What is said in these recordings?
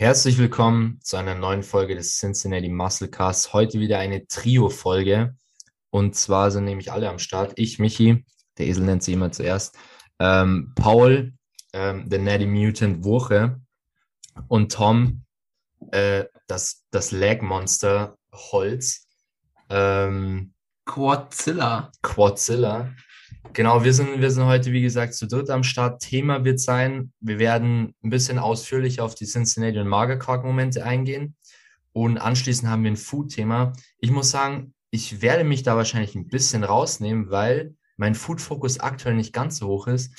Herzlich willkommen zu einer neuen Folge des Cincinnati Musclecast. Heute wieder eine Trio-Folge. Und zwar sind nämlich alle am Start. Ich, Michi, der Esel nennt sie immer zuerst, ähm, Paul, ähm, der Natty Mutant Woche und Tom, äh, das, das Lag Monster Holz. Ähm, Quadzilla. Quadzilla. Genau, wir sind, wir sind heute, wie gesagt, zu dritt am Start. Thema wird sein, wir werden ein bisschen ausführlicher auf die Cincinnati und Magerquark-Momente eingehen. Und anschließend haben wir ein Food-Thema. Ich muss sagen, ich werde mich da wahrscheinlich ein bisschen rausnehmen, weil mein Food-Fokus aktuell nicht ganz so hoch ist.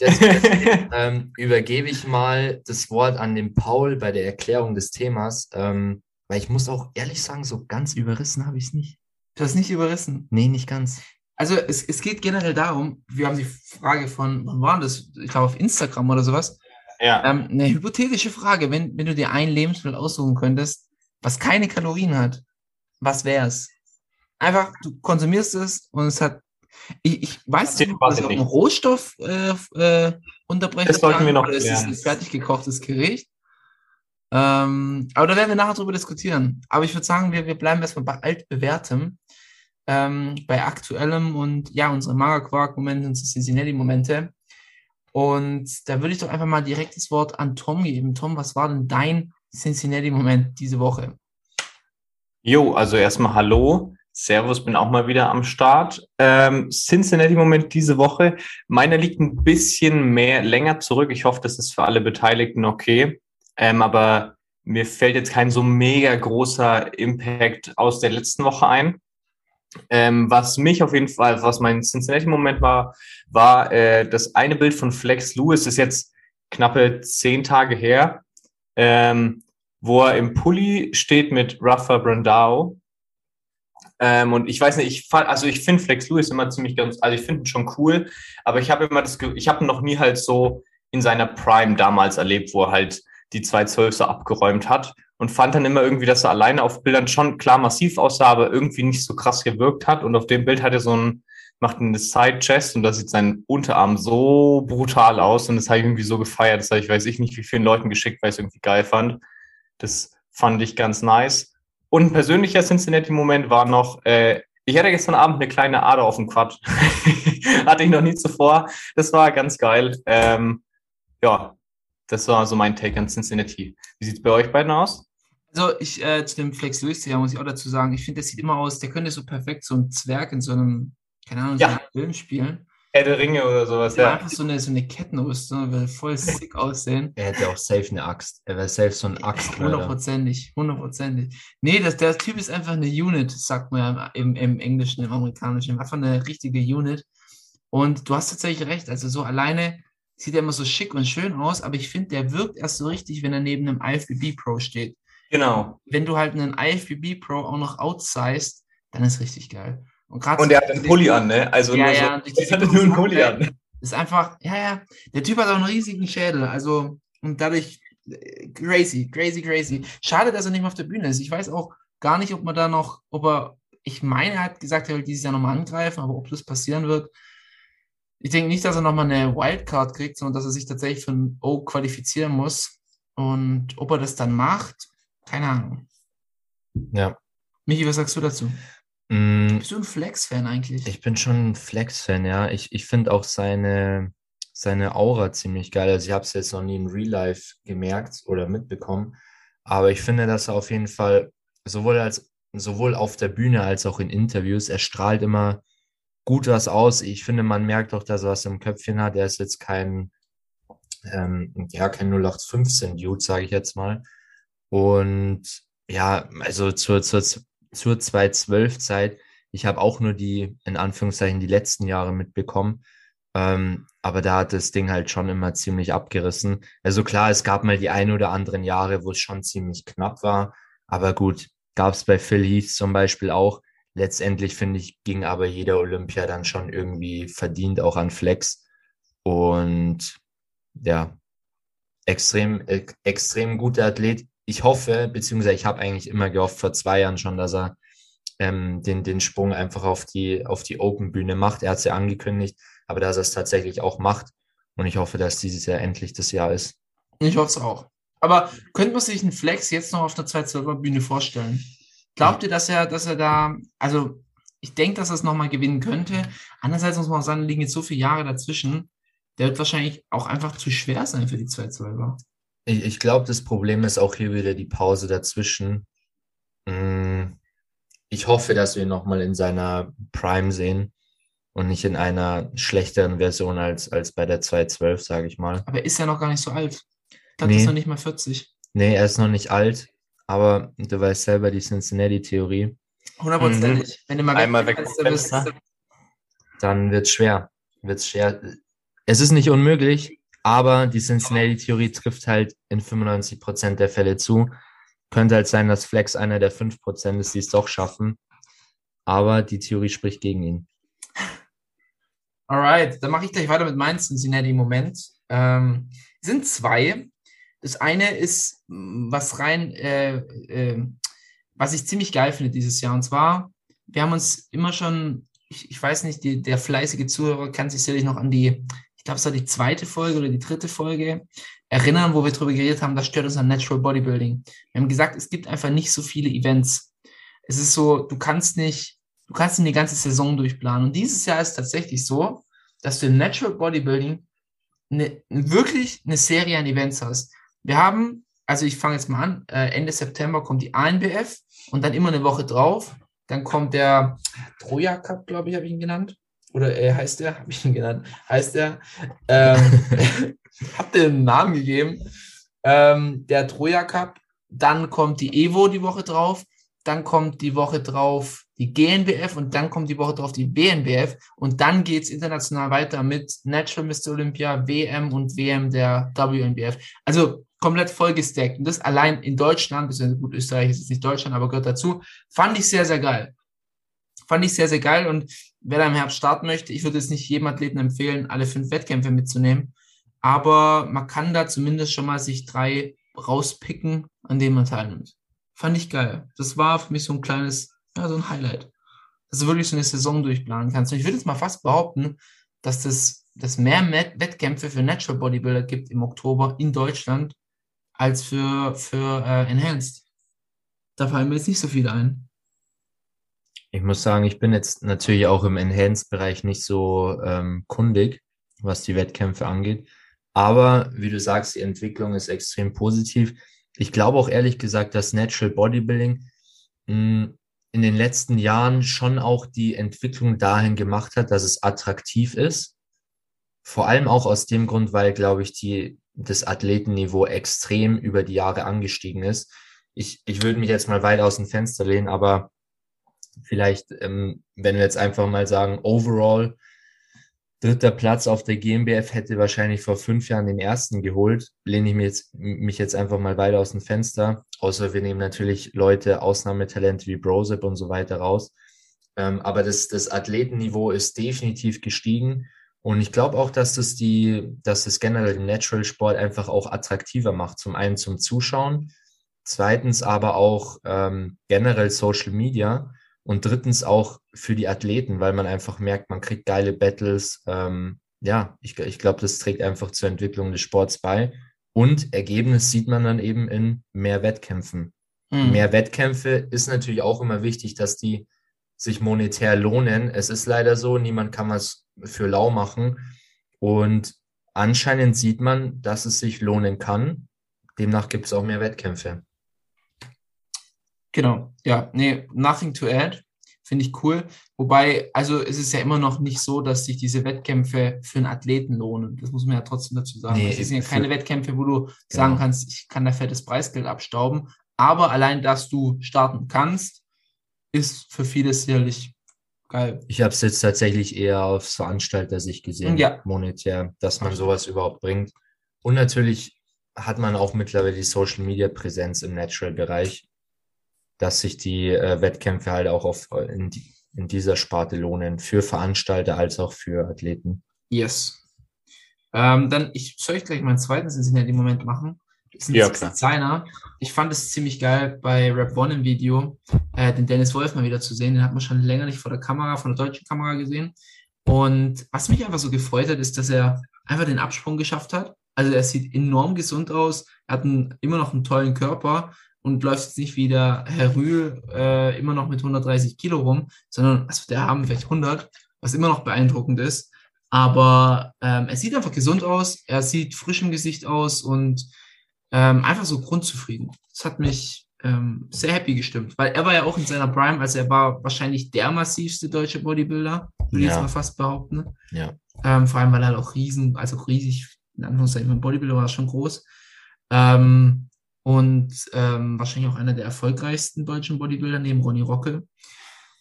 Deswegen ähm, übergebe ich mal das Wort an den Paul bei der Erklärung des Themas. Ähm, weil ich muss auch ehrlich sagen, so ganz überrissen habe ich es nicht. Du hast nicht überrissen. Nee, nicht ganz. Also es, es geht generell darum, wir haben die Frage von, wann war das? Ich glaube auf Instagram oder sowas. Ja. Ähm, eine hypothetische Frage, wenn, wenn du dir ein Lebensmittel aussuchen könntest, was keine Kalorien hat, was wäre es? Einfach, du konsumierst es und es hat, ich, ich weiß nicht, ob das auch ein Rohstoff äh, äh, unterbrechen Das sollten wir noch oder es ist ein fertig gekochtes Gericht. Ähm, aber da werden wir nachher drüber diskutieren. Aber ich würde sagen, wir, wir bleiben erstmal bei altbewährtem, ähm, bei aktuellem und ja, unsere Magerquark-Momente, unsere Cincinnati-Momente. Und da würde ich doch einfach mal direkt das Wort an Tom geben. Tom, was war denn dein Cincinnati-Moment diese Woche? Jo, also erstmal Hallo. Servus, bin auch mal wieder am Start. Ähm, Cincinnati-Moment diese Woche. Meiner liegt ein bisschen mehr länger zurück. Ich hoffe, das ist für alle Beteiligten okay. Ähm, aber mir fällt jetzt kein so mega großer Impact aus der letzten Woche ein. Ähm, was mich auf jeden Fall, was mein Cincinnati-Moment war, war äh, das eine Bild von Flex Lewis, ist jetzt knappe zehn Tage her, ähm, wo er im Pulli steht mit Rafa Brandao. Ähm, und ich weiß nicht, ich fand, also ich finde Flex Lewis immer ziemlich ganz, also ich finde ihn schon cool, aber ich habe immer das, ich habe ihn noch nie halt so in seiner Prime damals erlebt, wo er halt die 212 so abgeräumt hat und fand dann immer irgendwie, dass er alleine auf Bildern schon klar massiv aussah, aber irgendwie nicht so krass gewirkt hat. Und auf dem Bild hat er so ein, macht eine Side Chest und da sieht sein Unterarm so brutal aus und das habe ich irgendwie so gefeiert. Das habe ich weiß ich nicht, wie vielen Leuten geschickt, weil ich es irgendwie geil fand. Das fand ich ganz nice. Und ein persönlicher Cincinnati-Moment war noch, äh, ich hatte gestern Abend eine kleine Ader auf dem Quad. hatte ich noch nie zuvor. Das war ganz geil. Ähm, ja, das war so mein Take an Cincinnati. Wie sieht's bei euch beiden aus? Also ich äh, zu dem Flex Lewis, ja, muss ich auch dazu sagen, ich finde, der sieht immer aus, der könnte so perfekt so ein Zwerg in so einem, keine Ahnung, so Ja. einem Film spielen. Herr der Ringe oder sowas, Der ja. einfach so eine, so eine Kettenrüstung, würde voll sick aussehen. Er hätte auch safe eine Axt. Er wäre safe so ein Axtmörder. Hundertprozentig, hundertprozentig. Nee, das, der Typ ist einfach eine Unit, sagt man ja im, im Englischen, im Amerikanischen. Einfach eine richtige Unit. Und du hast tatsächlich recht. Also so alleine sieht er immer so schick und schön aus, aber ich finde, der wirkt erst so richtig, wenn er neben einem IFBB Pro steht. Genau. Wenn du halt einen IFBB Pro auch noch outsized, dann ist richtig geil. Und, Und er hat einen Pulli an, ne? Also Ja, nur ja, so, die er hatte nur einen Pulli an. ist einfach, ja, ja, der Typ hat auch einen riesigen Schädel, also und dadurch äh, crazy, crazy, crazy. Schade, dass er nicht mehr auf der Bühne ist. Ich weiß auch gar nicht, ob man da noch, ob er, ich meine, er hat gesagt, er will dieses Jahr nochmal angreifen, aber ob das passieren wird, ich denke nicht, dass er nochmal eine Wildcard kriegt, sondern dass er sich tatsächlich für ein O qualifizieren muss. Und ob er das dann macht, keine Ahnung. Ja. Michi, was sagst du dazu? Mm, Bist du ein Flex-Fan eigentlich? Ich bin schon ein Flex-Fan, ja. Ich, ich finde auch seine, seine Aura ziemlich geil. Also ich habe es jetzt noch nie in Real Life gemerkt oder mitbekommen. Aber ich finde, dass er auf jeden Fall sowohl als sowohl auf der Bühne als auch in Interviews, er strahlt immer gut was aus. Ich finde, man merkt auch, dass er was im Köpfchen hat. Er ist jetzt kein, ähm, ja, kein 0815-Dude, sage ich jetzt mal. Und ja, also zur, zur, zur 212-Zeit, ich habe auch nur die, in Anführungszeichen, die letzten Jahre mitbekommen. Ähm, aber da hat das Ding halt schon immer ziemlich abgerissen. Also klar, es gab mal die ein oder anderen Jahre, wo es schon ziemlich knapp war. Aber gut, gab es bei Phil Heath zum Beispiel auch. Letztendlich finde ich, ging aber jeder Olympia dann schon irgendwie verdient auch an Flex. Und ja, extrem, äh, extrem guter Athlet. Ich hoffe, beziehungsweise ich habe eigentlich immer gehofft vor zwei Jahren schon, dass er ähm, den, den Sprung einfach auf die, auf die Open-Bühne macht. Er hat es ja angekündigt, aber dass er es tatsächlich auch macht. Und ich hoffe, dass dieses Jahr endlich das Jahr ist. Ich hoffe es auch. Aber könnte man sich einen Flex jetzt noch auf der 212er Bühne vorstellen? Glaubt ihr, dass er, dass er da, also ich denke, dass er es nochmal gewinnen könnte. Andererseits muss man auch sagen, liegen jetzt so viele Jahre dazwischen. Der wird wahrscheinlich auch einfach zu schwer sein für die 212er. Ich, ich glaube, das Problem ist auch hier wieder die Pause dazwischen. Mm, Ich hoffe, dass wir ihn nochmal in seiner Prime sehen und nicht in einer schlechteren Version als, als bei der 212, sage ich mal. Aber ist ja noch gar nicht so alt. Ich glaube, Nee. ist noch nicht mal 40. Nee, er ist noch nicht alt, aber du weißt selber die Cincinnati-Theorie. Hundertprozentig. Wenn du mal Einmal weg vom bist. Dann wird es schwer. Wird's schwer. Es ist nicht unmöglich, aber die Cincinnati-Theorie trifft halt in 95% der Fälle zu. Könnte halt sein, dass Flex einer der 5% ist, die es doch schaffen. Aber die Theorie spricht gegen ihn. Alright, dann mache ich gleich weiter mit meinem Cincinnati Moment. Ähm, sind zwei. Das eine ist, mh, was rein, äh, äh, was ich ziemlich geil finde dieses Jahr. Und zwar, wir haben uns immer schon, ich, ich weiß nicht, die, der fleißige Zuhörer kann sich sicherlich noch an die, glaube, es war die zweite Folge oder die dritte Folge erinnern, wo wir darüber geredet haben, das stört uns an Natural Bodybuilding. Wir haben gesagt, es gibt einfach nicht so viele Events. Es ist so, du kannst nicht, du kannst nicht die ganze Saison durchplanen. Und dieses Jahr ist tatsächlich so, dass du im Natural Bodybuilding eine, wirklich eine Serie an Events hast. Wir haben, also ich fange jetzt mal an, äh, Ende September kommt die ANBF und dann immer eine Woche drauf. Dann kommt der Troja Cup, glaube ich, habe ich ihn genannt. Oder äh, heißt der? Habe ich ihn genannt? Heißt der? Ähm, hab einen Namen gegeben. Ähm, der Troja Cup. Dann kommt die Evo die Woche drauf. Dann kommt die Woche drauf die GNBF und dann kommt die Woche drauf die BNBF und dann geht's international weiter mit Natural Mr. Olympia, WM und WM der WNBF. Also komplett vollgestackt. Und das allein in Deutschland, beziehungsweise gut, Österreich ist jetzt nicht Deutschland, aber gehört dazu, fand ich sehr, sehr geil. Fand ich sehr, sehr geil und wer da im Herbst starten möchte, ich würde jetzt nicht jedem Athleten empfehlen, alle fünf Wettkämpfe mitzunehmen, aber man kann da zumindest schon mal sich drei rauspicken, an denen man teilnimmt. Fand ich geil. Das war für mich so ein kleines, ja, so ein Highlight. Dass du wirklich so eine Saison durchplanen kannst. Und ich würde jetzt mal fast behaupten, dass das dass mehr Wettkämpfe für Natural Bodybuilder gibt im Oktober in Deutschland als für, für äh, Enhanced. Da fallen mir jetzt nicht so viele ein. Ich muss sagen, ich bin jetzt natürlich auch im Enhanced-Bereich nicht so ähm, kundig, was die Wettkämpfe angeht. Aber wie du sagst, die Entwicklung ist extrem positiv. Ich glaube auch ehrlich gesagt, dass Natural Bodybuilding mh, in den letzten Jahren schon auch die Entwicklung dahin gemacht hat, dass es attraktiv ist. Vor allem auch aus dem Grund, weil, glaube ich, die, das Athletenniveau extrem über die Jahre angestiegen ist. Ich, ich würde mich jetzt mal weit aus dem Fenster lehnen, aber vielleicht, ähm, wenn wir jetzt einfach mal sagen, overall, dritter Platz auf der GmbF hätte wahrscheinlich vor fünf Jahren den ersten geholt, lehne ich mich jetzt, mich jetzt einfach mal weit aus dem Fenster. Außer wir nehmen natürlich Leute, Ausnahmetalente wie Brosip und so weiter raus. Ähm, aber das, das Athletenniveau ist definitiv gestiegen. Und ich glaube auch, dass das die, dass das generell den Natural Sport einfach auch attraktiver macht. Zum einen zum Zuschauen, zweitens aber auch ähm, generell Social Media und drittens auch für die Athleten, weil man einfach merkt, man kriegt geile Battles. Ähm, ja, ich, ich glaube, das trägt einfach zur Entwicklung des Sports bei. Und Ergebnis sieht man dann eben in mehr Wettkämpfen. Hm. Mehr Wettkämpfe ist natürlich auch immer wichtig, dass die sich monetär lohnen. Es ist leider so, niemand kann was für lau machen. Und anscheinend sieht man, dass es sich lohnen kann. Demnach gibt es auch mehr Wettkämpfe. Genau, ja, nee, nothing to add. Finde ich cool. Wobei, also es ist ja immer noch nicht so, dass sich diese Wettkämpfe für einen Athleten lohnen. Das muss man ja trotzdem dazu sagen. Nee, es sind ja keine Wettkämpfe, wo du sagen Genau. kannst, ich kann da fettes Preisgeld abstauben. Aber allein, dass du starten kannst, ist für viele sicherlich Geil. Ich habe es jetzt tatsächlich eher aufs Veranstalter-Sicht gesehen, Ja. monetär, dass man sowas überhaupt bringt. Und natürlich hat man auch mittlerweile die Social-Media-Präsenz im Natural-Bereich, dass sich die äh, Wettkämpfe halt auch auf, in, die, in dieser Sparte lohnen, für Veranstalter als auch für Athleten. Yes. Ähm, dann, ich soll ich gleich meinen zweiten Cincinnati-Moment machen. Das ist ein Ja, klar. Designer. Ich fand es ziemlich geil bei Rap One im Video, äh, den Dennis Wolf mal wieder zu sehen. Den hat man schon länger nicht vor der Kamera, von der deutschen Kamera gesehen. Und was mich einfach so gefreut hat, ist, dass er einfach den Absprung geschafft hat. Also er sieht enorm gesund aus, er hat einen, immer noch einen tollen Körper und läuft jetzt nicht wie der Herr Rühl äh, immer noch mit 130 Kilo rum, sondern also der haben vielleicht 100, was immer noch beeindruckend ist. Aber ähm, er sieht einfach gesund aus, er sieht frisch im Gesicht aus und ähm, einfach so grundzufrieden. Das hat mich ähm, sehr happy gestimmt, weil er war ja auch in seiner Prime, also er war wahrscheinlich der massivste deutsche Bodybuilder, würde ich Ja. jetzt mal fast behaupten. Ja. Ähm, vor allem, weil er halt auch riesen, also riesig, in Anführungszeichen, mein Bodybuilder war schon groß. Ähm, und ähm, wahrscheinlich auch einer der erfolgreichsten deutschen Bodybuilder neben Ronny Rocke.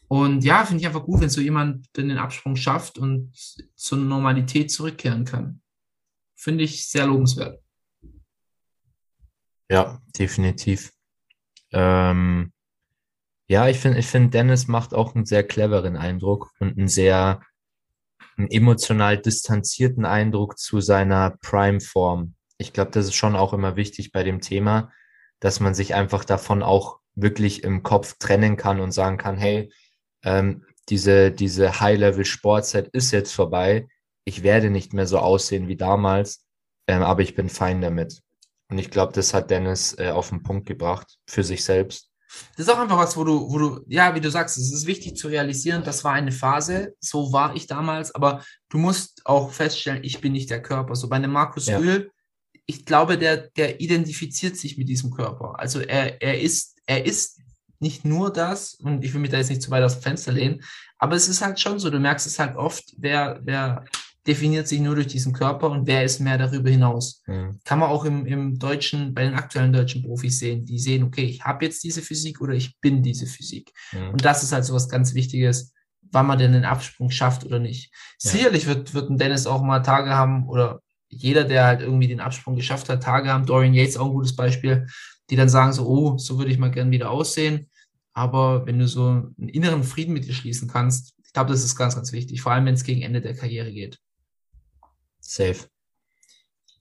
Und ja, finde ich einfach gut, wenn so jemand den Absprung schafft und zur Normalität zurückkehren kann. Finde ich sehr lobenswert. Ja, definitiv. Ähm, ja, ich finde, ich finde, Dennis macht auch einen sehr cleveren Eindruck und einen sehr einen emotional distanzierten Eindruck zu seiner Prime-Form. Ich glaube, das ist schon auch immer wichtig bei dem Thema, dass man sich einfach davon auch wirklich im Kopf trennen kann und sagen kann, hey, ähm, diese, diese High-Level-Sportzeit ist jetzt vorbei. Ich werde nicht mehr so aussehen wie damals, ähm, aber ich bin fein damit. Und ich glaube, das hat Dennis äh, auf den Punkt gebracht für sich selbst. Das ist auch einfach was, wo du, wo du, ja, wie du sagst, es ist wichtig zu realisieren, das war eine Phase, so war ich damals, aber du musst auch feststellen, ich bin nicht der Körper. So bei einem Markus Ja. Rühl, ich glaube, der, der identifiziert sich mit diesem Körper. Also er, er ist, er ist nicht nur das, und ich will mich da jetzt nicht zu weit aus dem Fenster lehnen, aber es ist halt schon so, du merkst es halt oft, wer, wer definiert sich nur durch diesen Körper und wer ist mehr darüber hinaus Mhm. kann man auch im, im deutschen, bei den aktuellen deutschen Profis sehen, die sehen, okay, ich habe jetzt diese Physik oder ich bin diese Physik. Mhm. Und das ist halt so was ganz Wichtiges, wann man denn den Absprung schafft oder nicht. Ja. Sicherlich wird, wird ein Dennis auch mal Tage haben oder jeder, der halt irgendwie den Absprung geschafft hat, Tage haben. Dorian Yates auch ein gutes Beispiel, die dann sagen so, oh, so würde ich mal gern wieder aussehen. Aber wenn du so einen inneren Frieden mit dir schließen kannst, ich glaube, das ist ganz, ganz wichtig, vor allem wenn es gegen Ende der Karriere geht. Safe.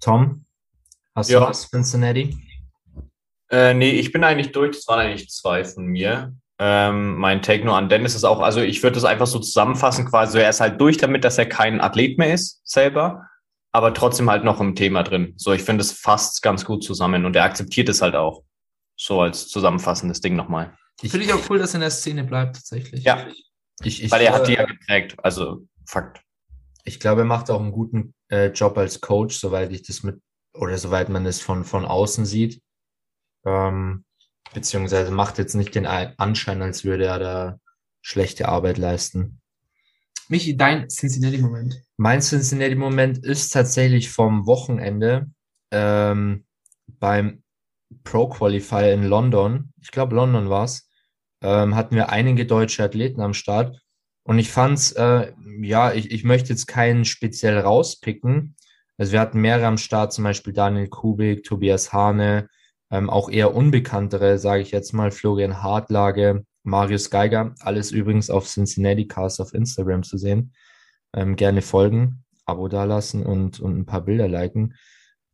Tom, hast Ja. du was, Cincinnati? Äh, nee, ich bin eigentlich durch. Das waren eigentlich zwei von mir. Ähm, mein Take nur an Dennis ist auch, also ich würde das einfach so zusammenfassen, quasi, er ist halt durch damit, dass er kein Athlet mehr ist, selber, aber trotzdem halt noch im Thema drin. So, ich finde, es fasst ganz gut zusammen und er akzeptiert es halt auch. So als zusammenfassendes Ding nochmal. Finde ich auch cool, dass er in der Szene bleibt, tatsächlich. Ja, Ich, ich, weil er hat die ja geprägt. Also, Fakt. ich glaube, er macht auch einen guten äh, Job als Coach, soweit ich das mit, oder soweit man es von, von außen sieht. Ähm, beziehungsweise macht jetzt nicht den Ei- Anschein, als würde er da schlechte Arbeit leisten. Michi, dein Cincinnati-Moment. Mein Cincinnati-Moment ist tatsächlich vom Wochenende ähm, beim Pro Qualifier in London. Ich glaube, London war's. Ähm, hatten wir einige deutsche Athleten am Start. Und ich fand's, äh, ja, ich, ich möchte jetzt keinen speziell rauspicken. Also wir hatten mehrere am Start, zum Beispiel Daniel Kubik, Tobias Hane, ähm, auch eher unbekanntere, sage ich jetzt mal, Florian Hartlage, Marius Geiger, alles übrigens auf Cincinnati Cast auf Instagram zu sehen. Ähm, gerne folgen, Abo dalassen und, und ein paar Bilder liken.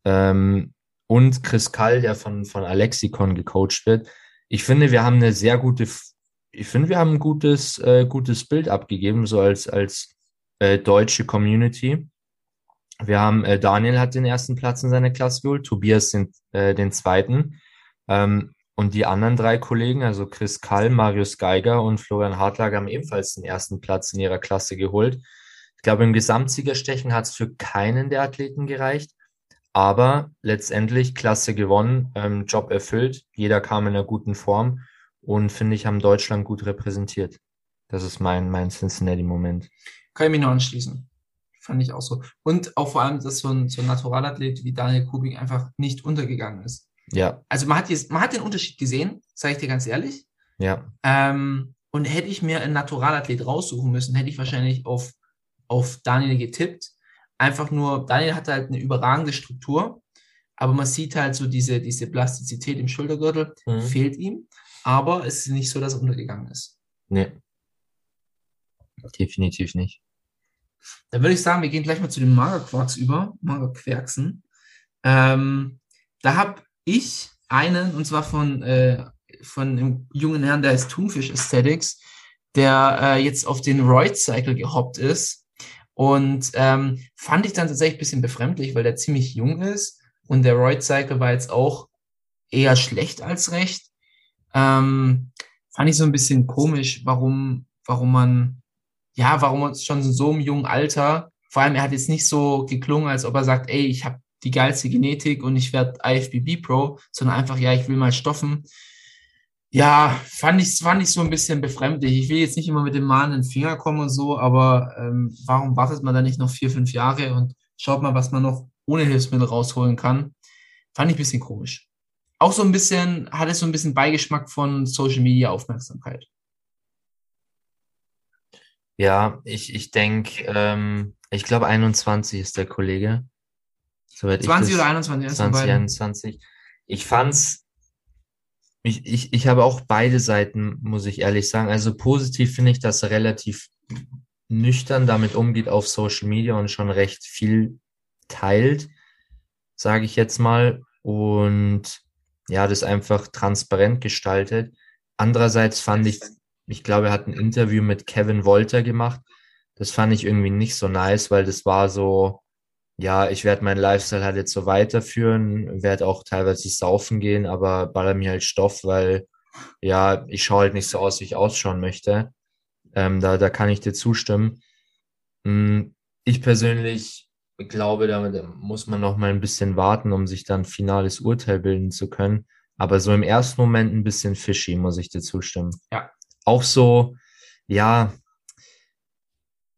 Ähm, und Chris Kall, der von, von Alexicon gecoacht wird. Ich finde, wir haben eine sehr gute, ich finde, wir haben ein gutes, äh, gutes Bild abgegeben, so als, als äh, deutsche Community. Wir haben, äh, Daniel hat den ersten Platz in seiner Klasse geholt, Tobias den, äh, den zweiten. Ähm, und die anderen drei Kollegen, also Chris Kall, Marius Geiger und Florian Hartlager, haben ebenfalls den ersten Platz in ihrer Klasse geholt. Ich glaube, im Gesamtsiegerstechen hat es für keinen der Athleten gereicht. Aber letztendlich Klasse gewonnen, ähm, Job erfüllt. Jeder kam in einer guten Form und finde ich, haben Deutschland gut repräsentiert. Das ist mein, mein Cincinnati-Moment. Kann ich mich nur anschließen. Fand ich auch so. Und auch vor allem, dass so ein, so ein Naturalathlet wie Daniel Kubik einfach nicht untergegangen ist. Ja, Also man hat, jetzt, man hat den Unterschied gesehen, sage ich dir ganz ehrlich. ja, Ähm, Und hätte ich mir einen Naturalathlet raussuchen müssen, hätte ich wahrscheinlich auf, auf Daniel getippt. Einfach nur, Daniel hatte halt eine überragende Struktur, aber man sieht halt so diese, diese Plastizität im Schultergürtel, Mhm. fehlt ihm. Aber es ist nicht so, dass er untergegangen ist. Nee. Definitiv nicht. Dann würde ich sagen, wir gehen gleich mal zu den Magerquarks über, Magerquerksen. Ähm, da habe ich einen, und zwar von, äh, von einem jungen Herrn, der heißt Thunfish Aesthetics, der äh, jetzt auf den Roid Cycle gehoppt ist. Und ähm, fand ich dann tatsächlich ein bisschen befremdlich, weil der ziemlich jung ist. Und der Roid Cycle war jetzt auch eher schlecht als recht. Ähm, fand ich so ein bisschen komisch, warum, warum man, ja, warum man schon so einem jungen Alter, vor allem er hat jetzt nicht so geklungen, als ob er sagt, ey, ich habe die geilste Genetik und ich werde IFBB Pro, sondern einfach, ja, ich will mal stoffen. Ja, fand ich, fand ich so ein bisschen befremdlich. Ich will jetzt nicht immer mit dem mahnenden Finger kommen und so, aber ähm, warum wartet man da nicht noch vier, fünf Jahre und schaut mal, was man noch ohne Hilfsmittel rausholen kann? Fand ich ein bisschen komisch. Auch so ein bisschen, hat es so ein bisschen Beigeschmack von Social Media Aufmerksamkeit. Ja, ich, ich denke, ähm, ich glaube 21 ist der Kollege. Soweit 20 ich das, oder 21? eins von 20, beiden. 21. Ich fand's, ich, ich, ich habe auch beide Seiten, muss ich ehrlich sagen. Also positiv finde ich, dass er relativ nüchtern damit umgeht auf Social Media und schon recht viel teilt, sage ich jetzt mal. Und ja, das einfach transparent gestaltet. Andererseits fand ich, ich glaube, er hat ein Interview mit Kevin Wolter gemacht. Das fand ich irgendwie nicht so nice, weil das war so, ja, ich werde meinen Lifestyle halt jetzt so weiterführen, werde auch teilweise saufen gehen, aber baller mir halt Stoff, weil ja, ich schaue halt nicht so aus, wie ich ausschauen möchte. Ähm, da, da kann ich dir zustimmen. Mm, Ich persönlich glaube, da da muss man noch mal ein bisschen warten, um sich dann ein finales Urteil bilden zu können. Aber so im ersten Moment ein bisschen fishy, muss ich dir zustimmen. Ja. Auch so, ja,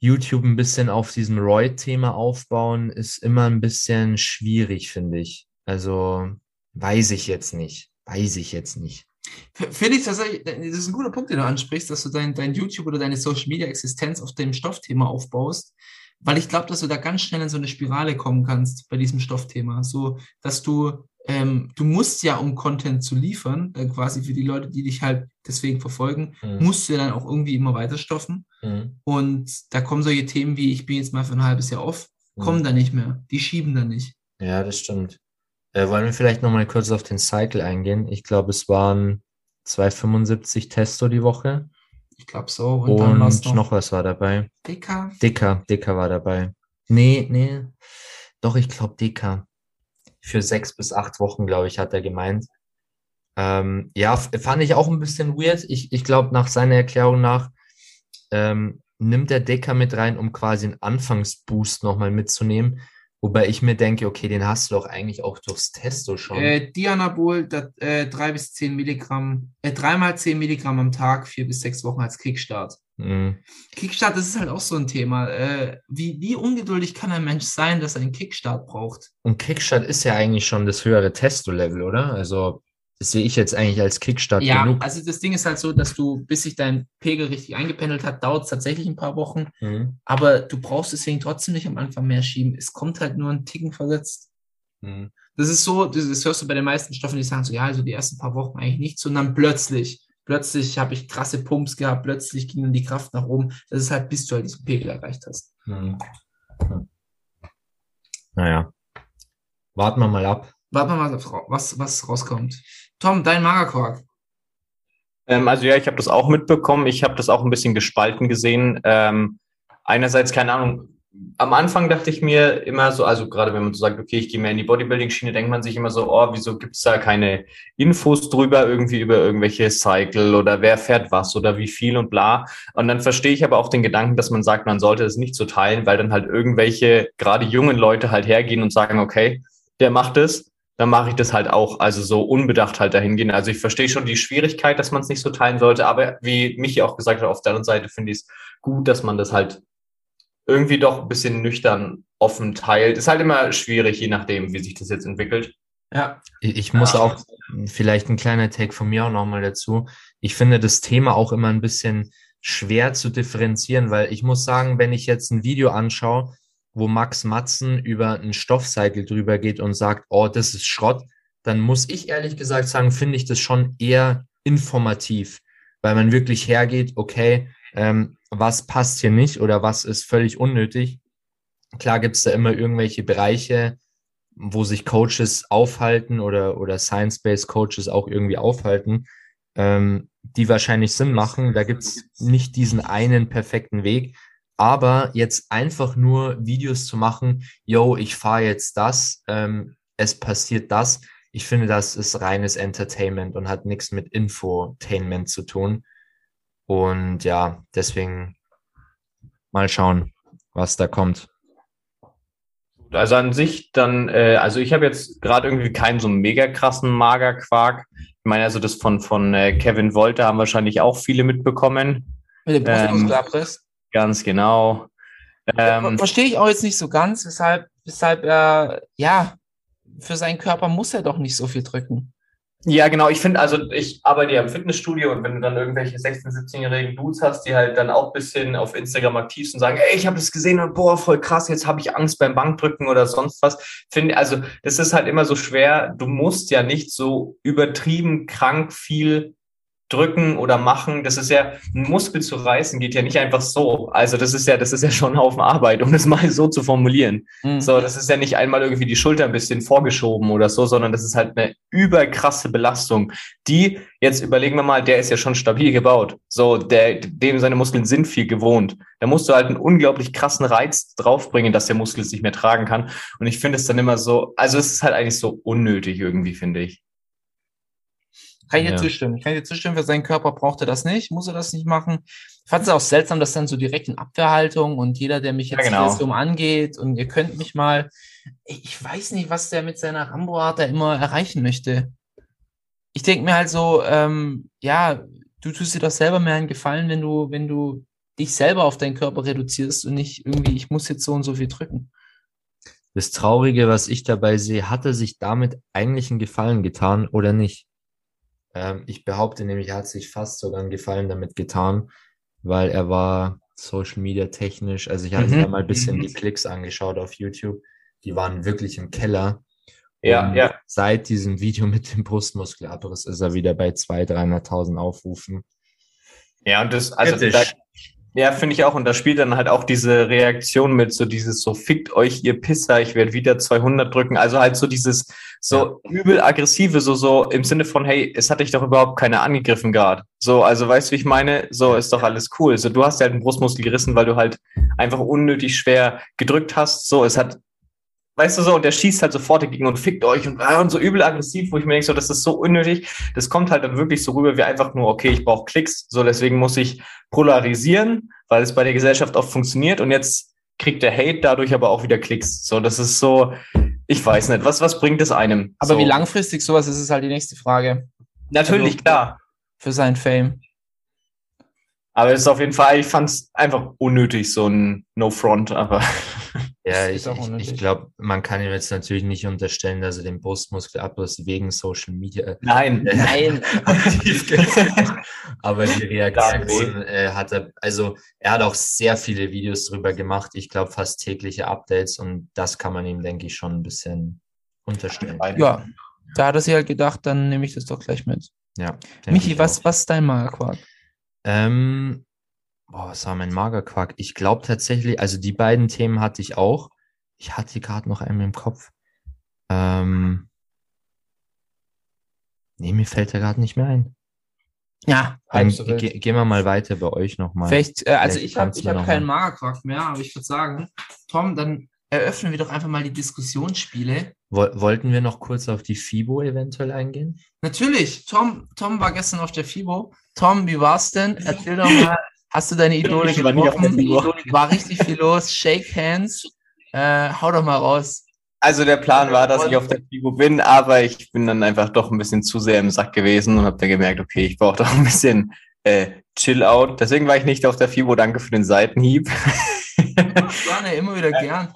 YouTube ein bisschen auf diesem Roy-Thema aufbauen, ist immer ein bisschen schwierig, finde ich. Also weiß ich jetzt nicht. Weiß ich jetzt nicht. Finde ich tatsächlich, das ist ein guter Punkt, den du ansprichst, dass du dein, dein YouTube oder deine Social Media Existenz auf dem Stoffthema aufbaust, weil ich glaube, dass du da ganz schnell in so eine Spirale kommen kannst bei diesem Stoffthema. So, dass du, ähm, du musst ja, um Content zu liefern, äh, quasi für die Leute, die dich halt deswegen verfolgen, Mhm. musst du ja dann auch irgendwie immer weiter stoffen. Mhm. Und da kommen solche Themen wie, ich bin jetzt mal für ein halbes Jahr off, kommen Mhm. da nicht mehr. Die schieben da nicht. Ja, das stimmt. Äh, wollen wir vielleicht noch mal kurz auf den Cycle eingehen? Ich glaube, es waren 275 Testo die Woche Ich glaube so. Und, und noch, noch was war dabei. dicker. Dicker, Dicker war dabei. Nee, nee. Doch, ich glaube Dicker. Für sechs bis acht Wochen, glaube ich, hat er gemeint. Ähm, ja, fand ich auch ein bisschen weird. Ich, ich glaube, nach seiner Erklärung nach ähm, nimmt der Dicker mit rein, um quasi einen Anfangsboost nochmal mitzunehmen. Wobei ich mir denke, okay, den hast du doch eigentlich auch durchs Testo schon. Äh, Dianabol, dat, äh, drei bis zehn Milligramm, äh, dreimal zehn Milligramm am Tag, vier bis sechs Wochen als Kickstart. Mhm. Kickstart, das ist halt auch so ein Thema. Äh, wie, wie ungeduldig kann ein Mensch sein, dass er einen Kickstart braucht? Und Kickstart ist ja eigentlich schon das höhere Testo-Level, oder? Also, das sehe ich jetzt eigentlich als Kickstart Ja, genug. also das Ding ist halt so, dass du, bis sich dein Pegel richtig eingependelt hat, dauert es tatsächlich ein paar Wochen. Mhm. Aber du brauchst deswegen trotzdem nicht am Anfang mehr schieben. Es kommt halt nur ein Ticken versetzt. Mhm. Das ist so, das, das hörst du bei den meisten Stoffen, die sagen so, ja, also die ersten paar Wochen eigentlich nichts, und dann plötzlich, plötzlich habe ich krasse Pumps gehabt, plötzlich ging dann die Kraft nach oben. Das ist halt, bis du halt diesen Pegel erreicht hast. Mhm. Hm. Naja. Warten wir mal ab. Warten wir mal, was, was rauskommt. Tom, dein Magerquark. Ähm, also ja, ich habe das auch mitbekommen. Ich habe das auch ein bisschen gespalten gesehen. Ähm, einerseits, keine Ahnung, am Anfang dachte ich mir immer so, also gerade wenn man so sagt, okay, ich gehe mehr in die Bodybuilding-Schiene, denkt man sich immer so, oh, wieso gibt's da keine Infos drüber, irgendwie über irgendwelche Cycle oder wer fährt was oder wie viel und bla. Und dann verstehe ich aber auch den Gedanken, dass man sagt, man sollte es nicht so teilen, weil dann halt irgendwelche, gerade jungen Leute halt hergehen und sagen, okay, der macht es, dann mache ich das halt auch, also so unbedacht halt dahin gehen. Also ich verstehe schon die Schwierigkeit, dass man es nicht so teilen sollte, aber wie Michi auch gesagt hat, auf der anderen Seite finde ich es gut, dass man das halt irgendwie doch ein bisschen nüchtern offen teilt. Ist halt immer schwierig, je nachdem, wie sich das jetzt entwickelt. Ja. Ich, ich muss Ja. auch vielleicht ein kleiner Take von mir auch nochmal dazu. Ich finde das Thema auch immer ein bisschen schwer zu differenzieren, weil ich muss sagen, wenn ich jetzt ein Video anschaue, wo Max Matzen über einen Stoffcycle drüber geht und sagt, oh, das ist Schrott, dann muss ich ehrlich gesagt sagen, finde ich das schon eher informativ, weil man wirklich hergeht, okay, ähm, was passt hier nicht oder was ist völlig unnötig. Klar gibt es da immer irgendwelche Bereiche, wo sich Coaches aufhalten oder, oder Science-Based Coaches auch irgendwie aufhalten, ähm, die wahrscheinlich Sinn machen. Da gibt's nicht diesen einen perfekten Weg. Aber jetzt einfach nur Videos zu machen, yo, ich fahre jetzt das, ähm, es passiert das, ich finde, das ist reines Entertainment und hat nichts mit Infotainment zu tun. Und ja, deswegen mal schauen, was da kommt. Also an sich dann, äh, also ich habe jetzt gerade irgendwie keinen so mega krassen Magerquark. Ich meine, also das von, von äh, Kevin Wolter haben wahrscheinlich auch viele mitbekommen. Mit dem Ähm, Brustmuskelabriss. Ganz genau. Ähm, Verstehe ich auch jetzt nicht so ganz, weshalb, weshalb er, ja, für seinen Körper muss er doch nicht so viel drücken. Ja, genau. Ich finde, also ich arbeite ja im Fitnessstudio und wenn du dann irgendwelche 16-, 17-jährigen Dudes hast, die halt dann auch ein bisschen auf Instagram aktiv sind und sagen, ey, ich habe das gesehen und boah, voll krass, jetzt habe ich Angst beim Bankdrücken oder sonst was. Finde, also das ist halt immer so schwer. Du musst ja nicht so übertrieben krank viel drücken oder machen. Das ist ja, ein Muskel zu reißen geht ja nicht einfach so. Also das ist ja, das ist ja schon ein Haufen Arbeit, um das mal so zu formulieren. Mhm. So, das ist ja nicht einmal irgendwie die Schulter ein bisschen vorgeschoben oder so, sondern das ist halt eine überkrasse Belastung. Die, jetzt überlegen wir mal, der ist ja schon stabil gebaut. So, der, dem seine Muskeln sind viel gewohnt. Da musst du halt einen unglaublich krassen Reiz draufbringen, dass der Muskel es nicht mehr tragen kann. Und ich finde es dann immer so, also es ist halt eigentlich so unnötig irgendwie, finde ich. Kann ich dir Ja. zustimmen. Ich kann dir zustimmen, für seinen Körper braucht er das nicht, muss er das nicht machen. Ich fand es auch seltsam, dass dann so direkt in Abwehrhaltung und jeder, der mich Ja, jetzt genau. hier so angeht und ihr könnt mich mal, ich ich weiß nicht, was der mit seiner Rambo-Art da immer erreichen möchte. Ich denke mir halt so, ähm, ja, du tust dir doch selber mehr einen Gefallen, wenn du, wenn du dich selber auf deinen Körper reduzierst und nicht irgendwie, ich muss jetzt so und so viel drücken. Das Traurige, was ich dabei sehe, hat er sich damit eigentlich einen Gefallen getan oder nicht? Ähm, ich behaupte nämlich, er hat sich fast sogar einen Gefallen damit getan, weil er war Social Media technisch, also ich habe Mhm. mir mal ein bisschen Mhm. die Klicks angeschaut auf YouTube, die waren wirklich im Keller. Ja, Und ja. Seit diesem Video mit dem Brustmuskelabriss ist er wieder bei 200.000, 300.000 Aufrufen. Ja, und das, also da, ja, finde ich auch. Und da spielt dann halt auch diese Reaktion mit, so dieses so, fickt euch, ihr Pisser, ich werde wieder 200 drücken. Also halt so dieses so übel aggressive, so, so im Sinne von, hey, es hat dich doch überhaupt keiner angegriffen gerade. So, also weißt du, wie ich meine? So ist doch alles cool. So, du hast ja halt einen Brustmuskel gerissen, weil du halt einfach unnötig schwer gedrückt hast. So, es hat, weißt du so, und der schießt halt sofort dagegen und fickt euch und, ah, und so übel aggressiv, wo ich mir denke, so, das ist so unnötig. Das kommt halt dann wirklich so rüber wie einfach nur, okay, ich brauche Klicks, so deswegen muss ich polarisieren, weil es bei der Gesellschaft oft funktioniert und jetzt kriegt der Hate dadurch aber auch wieder Klicks. So, das ist so, ich weiß nicht, was, was bringt es einem? Aber so. wie langfristig sowas ist, ist halt die nächste Frage Natürlich, Also- klar. für sein Fame. Aber es ist auf jeden Fall, ich fand es einfach unnötig, so ein No-Front, aber Ja, ist ich, ich, glaube, man kann ihm jetzt natürlich nicht unterstellen, dass er den Brustmuskelabriss wegen Social Media nein. Nein. gemacht hat. Aber die Reaktion äh, hat er, also er hat auch sehr viele Videos drüber gemacht. Ich glaube, fast tägliche Updates und das kann man ihm, denke ich, schon ein bisschen unterstellen. Ja, da hat er sich halt gedacht, dann nehme ich das doch gleich mit. Ja, Michi, ich was, auch. was ist dein Magerquark? Ähm, boah, was war mein Magerquark? Ich glaube tatsächlich, also die beiden Themen hatte ich auch. Ich hatte gerade noch einen im Kopf. Ähm, nee, mir fällt er gerade nicht mehr ein. Ja, Dann so ge gehen wir mal weiter bei euch nochmal. Vielleicht, äh, also Vielleicht ich habe ich hab keinen. Magerquark mehr, aber ich würde sagen, Tom, dann eröffnen wir doch einfach mal die Diskussionsspiele. Woll- Wollten wir noch kurz auf die FIBO eventuell eingehen? Natürlich, Tom, Tom war gestern auf der FIBO. Tom, wie war's denn? Erzähl doch mal, hast du deine Idole getroffen? War richtig viel los, Shake Hands. Äh, hau doch mal raus. Also der Plan war, dass ich auf der FIBO bin, aber ich bin dann einfach doch ein bisschen zu sehr im Sack gewesen und habe dann gemerkt, okay, ich brauche doch ein bisschen äh, Chill-out. Deswegen war ich nicht auf der FIBO. Danke für den Seitenhieb. Gerne, immer wieder gern.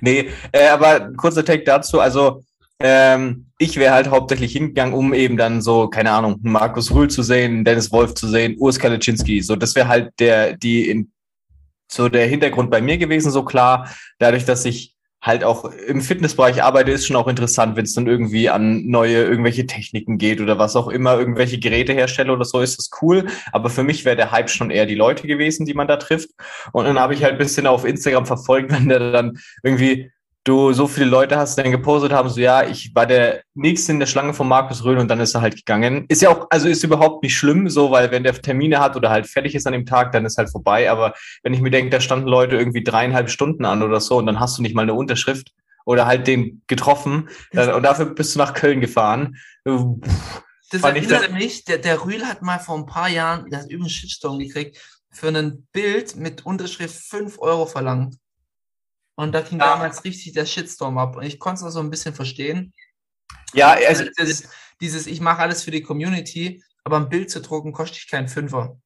nee, äh, aber kurzer Take dazu. Also Ähm, ich wäre halt hauptsächlich hingegangen, um eben dann so, keine Ahnung, Markus Rühl zu sehen, Dennis Wolf zu sehen, Urs Kaliczynski. So, das wäre halt der, die in, so der Hintergrund bei mir gewesen, so klar. Dadurch, dass ich halt auch im Fitnessbereich arbeite, ist schon auch interessant, wenn es dann irgendwie an neue irgendwelche Techniken geht oder was auch immer, irgendwelche Gerätehersteller oder so, ist das cool. Aber für mich wäre der Hype schon eher die Leute gewesen, die man da trifft. Und dann habe ich halt ein bisschen auf Instagram verfolgt, wenn der dann irgendwie du so viele Leute hast, die dann gepostet haben, so ja, ich war der nächste in der Schlange von Markus Röhl und dann ist er halt gegangen. Ist ja auch, also ist überhaupt nicht schlimm, so, weil wenn der Termine hat oder halt fertig ist an dem Tag, dann ist halt vorbei. Aber wenn ich mir denke, da standen Leute irgendwie dreieinhalb Stunden an oder so und dann hast du nicht mal eine Unterschrift oder halt den getroffen dann, und dafür bist du nach Köln gefahren. Das erinnert mich, der, der Rühl hat mal vor ein paar Jahren, der hat übrigens Shitstorm gekriegt, für ein Bild mit Unterschrift 5 Euro verlangt. Und da ging Ja. damals richtig der Shitstorm ab. Und ich konnte es auch so ein bisschen verstehen. Ja, also dieses, dieses ich mache alles für die Community, aber ein Bild zu drucken kostet ich keinen Fünfer.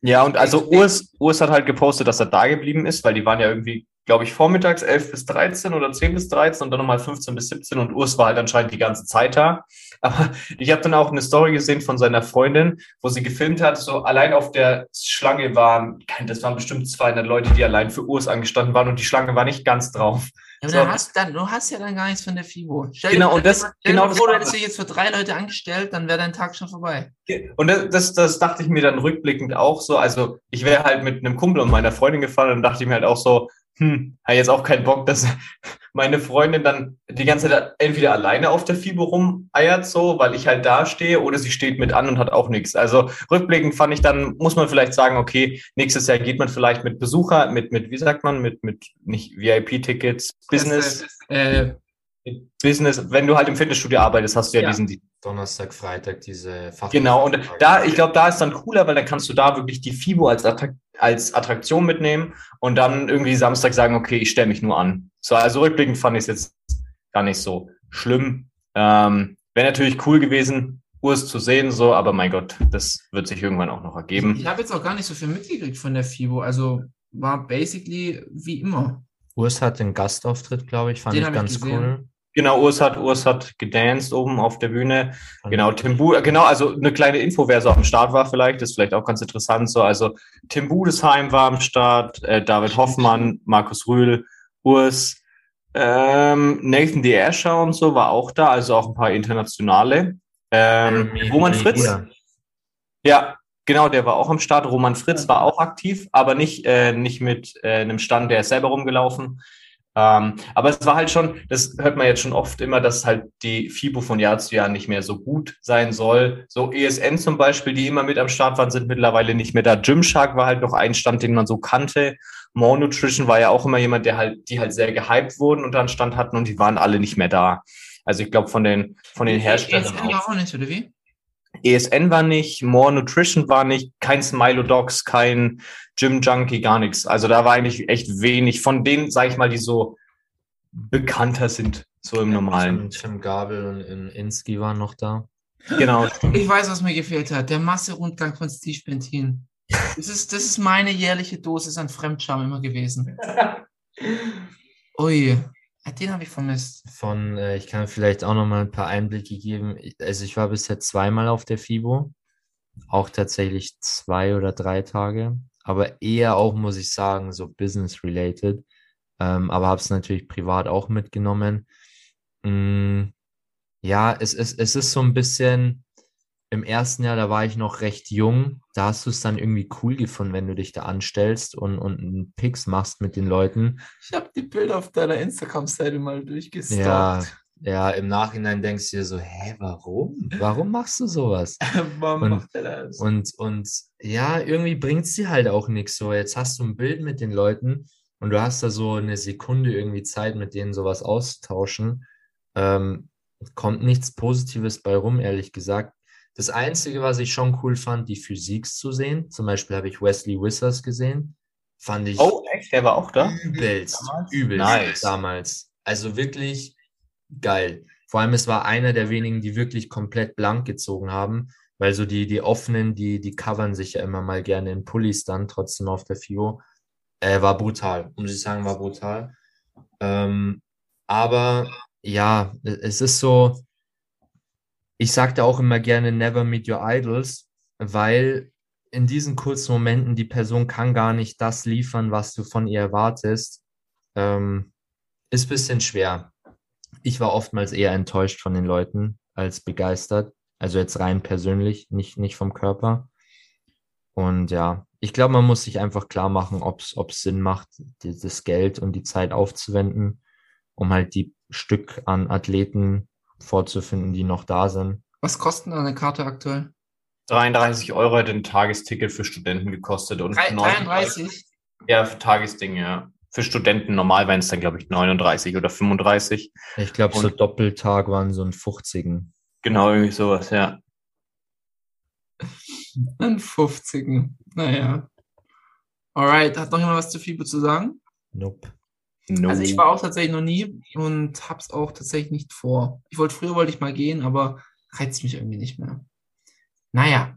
Ja, und also Urs, Urs hat halt gepostet, dass er da geblieben ist, weil die waren ja irgendwie, glaube ich, vormittags 11 bis 13 oder 10 bis 13 und dann nochmal 15 bis 17 und Urs war halt anscheinend die ganze Zeit da. Aber ich habe dann auch eine Story gesehen von seiner Freundin, wo sie gefilmt hat, so allein auf der Schlange waren, das waren bestimmt 200 Leute, die allein für Urs angestanden waren und die Schlange war nicht ganz drauf. Ja, So. hast, dann, du hast ja dann gar nichts von der FIBO. Stell Genau, dir, und das- stell dir genau mal das vor, du hättest das. dich jetzt für drei Leute angestellt, dann wäre dein Tag schon vorbei. Und das, das, das dachte ich mir dann rückblickend auch so. Also ich wäre halt mit einem Kumpel und meiner Freundin gefahren und dachte ich mir halt auch so, hm, habe jetzt auch keinen Bock, dass meine Freundin dann die ganze Zeit entweder alleine auf der FIBO rumeiert, so, weil ich halt da stehe, oder sie steht mit an und hat auch nichts. Also rückblickend fand ich dann, muss man vielleicht sagen, okay, nächstes Jahr geht man vielleicht mit Besucher, mit, mit, wie sagt man, mit, mit nicht VIP-Tickets, Business, Äh, Business. Wenn du halt im Fitnessstudio arbeitest, hast du ja, Ja. diesen, Donnerstag, Freitag diese Fach Genau, und da, ich glaube, da ist dann cooler, weil dann kannst du da wirklich die FIBO als, Attrakt als Attraktion mitnehmen und dann irgendwie Samstag sagen, okay, ich stelle mich nur an. So, also rückblickend fand ich es jetzt gar nicht so schlimm. Ähm, Wäre natürlich cool gewesen, Urs zu sehen, so, aber mein Gott, das wird sich irgendwann auch noch ergeben. ich habe jetzt auch gar nicht so viel mitgekriegt von der FIBO. Also war basically wie immer. Urs hat den Gastauftritt, glaube ich, fand Den ich ich ganz gesehen. cool. Genau, Urs hat, Urs hat gedanced oben auf der Bühne. Genau, Tim Bu, genau, also eine kleine Info, wer so am Start war vielleicht, ist vielleicht auch ganz interessant so. Also Tim Budesheim war am Start, äh, David Hoffmann, Markus Rühl, Urs, ähm, Nathan D. Asher und so war auch da, also auch ein paar internationale. Ähm, Jeremy Roman Fritz, ja, genau, der war auch am Start. Roman Fritz war auch aktiv, aber nicht, äh, nicht mit äh, einem Stand, der ist selber rumgelaufen. Ähm, aber es war halt schon, das hört man jetzt schon oft immer, dass halt die FIBO von Jahr zu Jahr nicht mehr so gut sein soll. So ESN zum Beispiel, die immer mit am Start waren, sind mittlerweile nicht mehr da. Gymshark war halt noch ein Stand, den man so kannte. More Nutrition war ja auch immer jemand, der halt, die halt sehr gehypt wurden und dann Stand hatten und die waren alle nicht mehr da. Also ich glaube von den, von den Herstellern ESN auch nicht, oder wie? ESN war nicht, More Nutrition war nicht, kein Smilo Dogs, kein Gym Junkie, gar nichts. Also da war eigentlich echt wenig von denen, sag ich mal, die so bekannter sind, so im Normalen. Tim, Tim Gabel und in Inski waren noch da. Genau. Ich weiß, was mir gefehlt hat. Der Masserundgang von Steve Bentin. Das ist, das ist meine jährliche Dosis an Fremdscham immer gewesen. Ui, ja, den habe ich vermisst. Von, äh, ich kann vielleicht auch noch mal ein paar Einblicke geben. Also ich war bisher zweimal auf der FIBO, auch tatsächlich zwei oder drei Tage, aber eher auch, muss ich sagen, so business-related. Ähm, aber habe es natürlich privat auch mitgenommen. Mm, ja, es ist, es ist so ein bisschen, im ersten Jahr, da war ich noch recht jung, da hast du es dann irgendwie cool gefunden, wenn du dich da anstellst und, und einen Pix machst mit den Leuten. Ich habe die Bilder auf deiner Instagram-Seite mal durchgestalkt. Ja, ja, im Nachhinein denkst du dir so, hä, warum? Warum machst du sowas? Warum Und- macht er das? Und, und ja, irgendwie bringt es dir halt auch nichts. So, jetzt hast du ein Bild mit den Leuten und du hast da so eine Sekunde irgendwie Zeit, mit denen sowas auszutauschen. Ähm, kommt nichts Positives bei rum, ehrlich gesagt. Das Einzige, was ich schon cool fand, die Physiks zu sehen. Zum Beispiel habe ich Wesley Wissers gesehen. Fand ich Oh, echt? Der war auch da? übelst, Damals? übelst Nice. damals. Also wirklich geil. Vor allem, es war einer der wenigen, die wirklich komplett blank gezogen haben, weil so die, die offenen, die, die covern sich ja immer mal gerne in Pullis dann, trotzdem auf der FIO. Äh, war brutal, muss ich sagen, war brutal. Ähm, aber ja, es ist so, ich sagte auch immer gerne Never Meet Your Idols, weil in diesen kurzen Momenten die Person kann gar nicht das liefern, was du von ihr erwartest. Ähm, ist ein bisschen schwer. Ich war oftmals eher enttäuscht von den Leuten als begeistert. Also jetzt rein persönlich, nicht, nicht vom Körper. Und ja, ich glaube, man muss sich einfach klar machen, ob es Sinn macht, das Geld und die Zeit aufzuwenden, um halt die Stück an Athleten vorzufinden, die noch da sind. Was kostet denn eine Karte aktuell? 33 Euro hat ein Tagesticket für Studenten gekostet und Drei- 39 33? Ja, für Tagesdinge, ja. Für Studenten normal wären es dann, glaube ich, 39 oder 35. Ich glaube, so Doppeltag waren so ein 50. Genau, irgendwie sowas, ja. Ein 50. Naja. Alright, hat noch jemand was zu FIBO zu sagen? Nope. No. Also ich war auch tatsächlich noch nie und hab's auch tatsächlich nicht vor. Ich wollte früher wollte ich mal gehen, aber reizt mich irgendwie nicht mehr. Naja.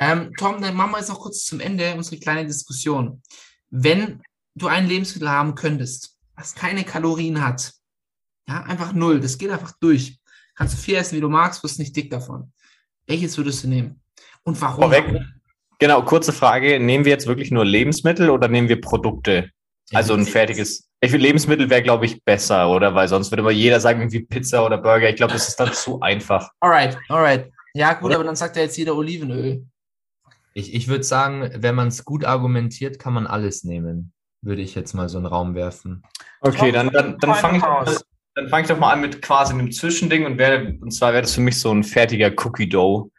Ähm, Tom, dann machen wir jetzt noch kurz zum Ende unsere kleine Diskussion. Wenn du ein Lebensmittel haben könntest, was keine Kalorien hat, ja, einfach null, das geht einfach durch. Kannst du viel essen, wie du magst, wirst nicht dick davon. Welches würdest du nehmen? Und warum? Vorweg. Genau, kurze Frage. Nehmen wir jetzt wirklich nur Lebensmittel oder nehmen wir Produkte? Also ein fertiges. Ich finde, Lebensmittel wäre, glaube ich, besser, oder? Weil sonst würde immer jeder sagen, irgendwie Pizza oder Burger. Ich glaube, das ist dann zu einfach. Alright, alright. Ja, gut, aber dann sagt ja jetzt jeder Olivenöl. Ich, ich würde sagen, wenn man es gut argumentiert, kann man alles nehmen. Würde ich jetzt mal so einen Raum werfen. Okay, dann, dann, dann fange ich, dann fang ich doch mal an mit quasi einem Zwischending und, wär, und zwar wäre das für mich so ein fertiger Cookie Dough.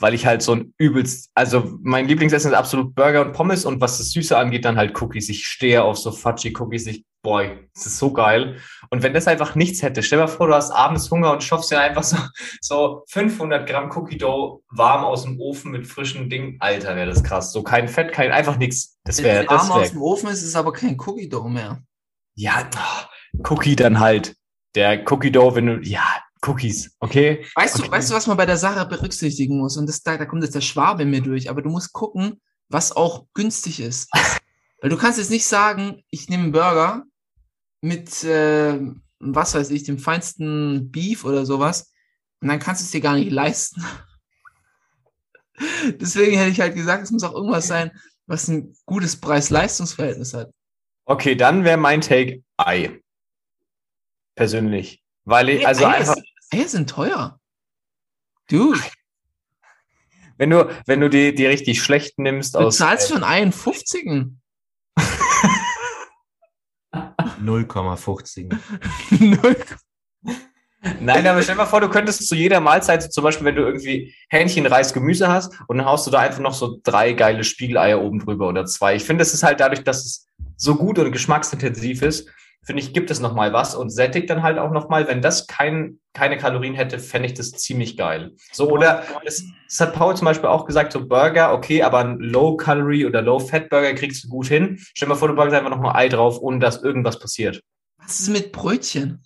Weil ich halt so ein übelst, also mein Lieblingsessen ist absolut Burger und Pommes und was das Süße angeht, dann halt Cookies. Ich stehe auf so Fudgy Cookies. Ich, boy, das ist so geil. Und wenn das einfach nichts hätte, stell dir mal vor, du hast abends Hunger und schaffst dir einfach so, so 500 Gramm Cookie Dough warm aus dem Ofen mit frischem Ding. Alter, wäre das krass. So kein Fett, kein, einfach nichts. Das wäre, das warm aus dem Ofen ist, ist es aber kein Cookie Dough mehr. ja, Cookie dann halt. Der Cookie Dough, wenn du, ja, Cookies, okay? Weißt du, Okay. weißt du, was man bei der Sache berücksichtigen muss? Und das, da, da kommt jetzt der Schwabe mir durch, aber du musst gucken, was auch günstig ist. Weil du kannst jetzt nicht sagen, ich nehme einen Burger mit, äh, was weiß ich, dem feinsten Beef oder sowas, und dann kannst du es dir gar nicht leisten. Deswegen hätte ich halt gesagt, es muss auch irgendwas sein, was ein gutes Preis-Leistungs-Verhältnis hat. Okay, dann wäre mein Take Ei. Persönlich. Weil ich, also Eier, einfach, ist- Eier sind teuer. Dude, wenn du, wenn du die, die richtig schlechten nimmst du aus. zahlst für ein Ei einen 50. 0,50. Null. Nein, aber stell dir mal vor, du könntest zu jeder Mahlzeit, zum Beispiel, wenn du irgendwie Hähnchen, Reis, Gemüse hast und dann haust du da einfach noch so drei geile Spiegeleier oben drüber oder zwei. Ich finde, es ist halt dadurch, dass es so gut und geschmacksintensiv ist, finde ich, gibt es nochmal was und sättigt dann halt auch nochmal. Wenn das kein, keine Kalorien hätte, fände ich das ziemlich geil. So, oder das, das hat Paul zum Beispiel auch gesagt, so Burger, okay, aber ein Low-Calorie oder Low-Fat-Burger kriegst du gut hin. Stell dir mal vor, du packst einfach noch mal Ei drauf, ohne dass irgendwas passiert. Was ist mit Brötchen?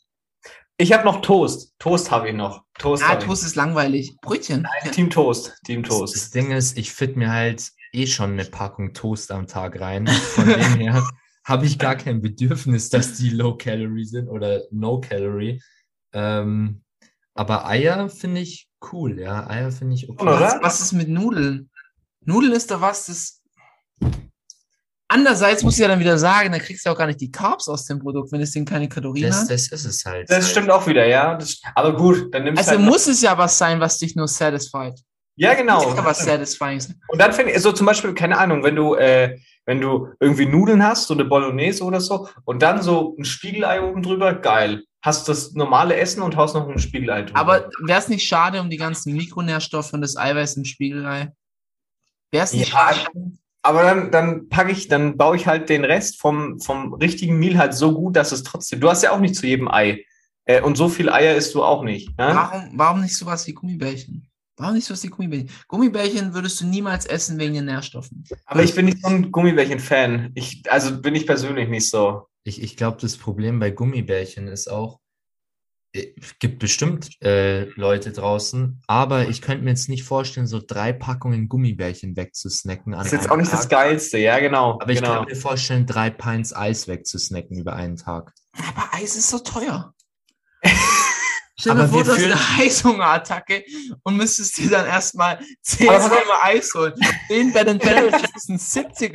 Ich habe noch Toast. Toast habe ich noch. Toast Ja, ich. Toast ist langweilig. Brötchen. Team Toast. Team Das, Toast. das Ding ist, ich fit mir halt eh schon eine Packung Toast am Tag rein. Von dem her habe ich gar kein Bedürfnis, dass die Low Calorie sind oder No Calorie. Ähm, aber Eier finde ich cool, ja. Eier finde ich okay. Oder? Was, was ist mit Nudeln? Nudeln ist doch was, das. Andererseits muss ich ja dann wieder sagen, da kriegst du auch gar nicht die Carbs aus dem Produkt, wenn es denn keine Kalorien Das, hat. das ist es halt. Das stimmt auch wieder, ja. Das, aber gut, dann nimmst du Also halt muss es ja was sein, was dich nur satisfied. Ja, genau. Muss ja was satisfying. Und dann finde ich, so zum Beispiel, keine Ahnung, wenn du, äh, wenn du irgendwie Nudeln hast, so eine Bolognese oder so, und dann so ein Spiegelei oben drüber, geil. Hast das normale Essen und haust noch ein Spiegelei drüber. Aber wäre es nicht schade um die ganzen Mikronährstoffe und das Eiweiß im Spiegelei? Wäre es nicht Ja, schade? Aber dann, dann packe ich, dann baue ich halt den Rest vom, vom richtigen Meal halt so gut, dass es trotzdem. Du hast ja auch nicht zu jedem Ei. Äh, und so viel Eier isst du auch nicht. Ne? Warum, warum nicht sowas wie Gummibärchen? Warum nicht sowas wie Gummibärchen? Gummibärchen würdest du niemals essen wegen den Nährstoffen. Aber ich bin nicht so ein Gummibärchen-Fan. Ich, also bin ich persönlich nicht so. Ich, ich glaube, das Problem bei Gummibärchen ist auch, Es gibt bestimmt äh, Leute draußen, aber ich könnte mir jetzt nicht vorstellen, so drei Packungen Gummibärchen wegzusnacken. An Das ist jetzt auch nicht das Tag. Geilste, ja, genau. Aber ich genau. könnte mir vorstellen, drei Pints Eis wegzusnacken über einen Tag. Aber Eis ist so teuer. Stell Aber dir vor, du hast eine Heißhungerattacke und müsstest dir dann erstmal 10 Aber pass auf. Eimer Eis holen. Den Ben das ist ein 70.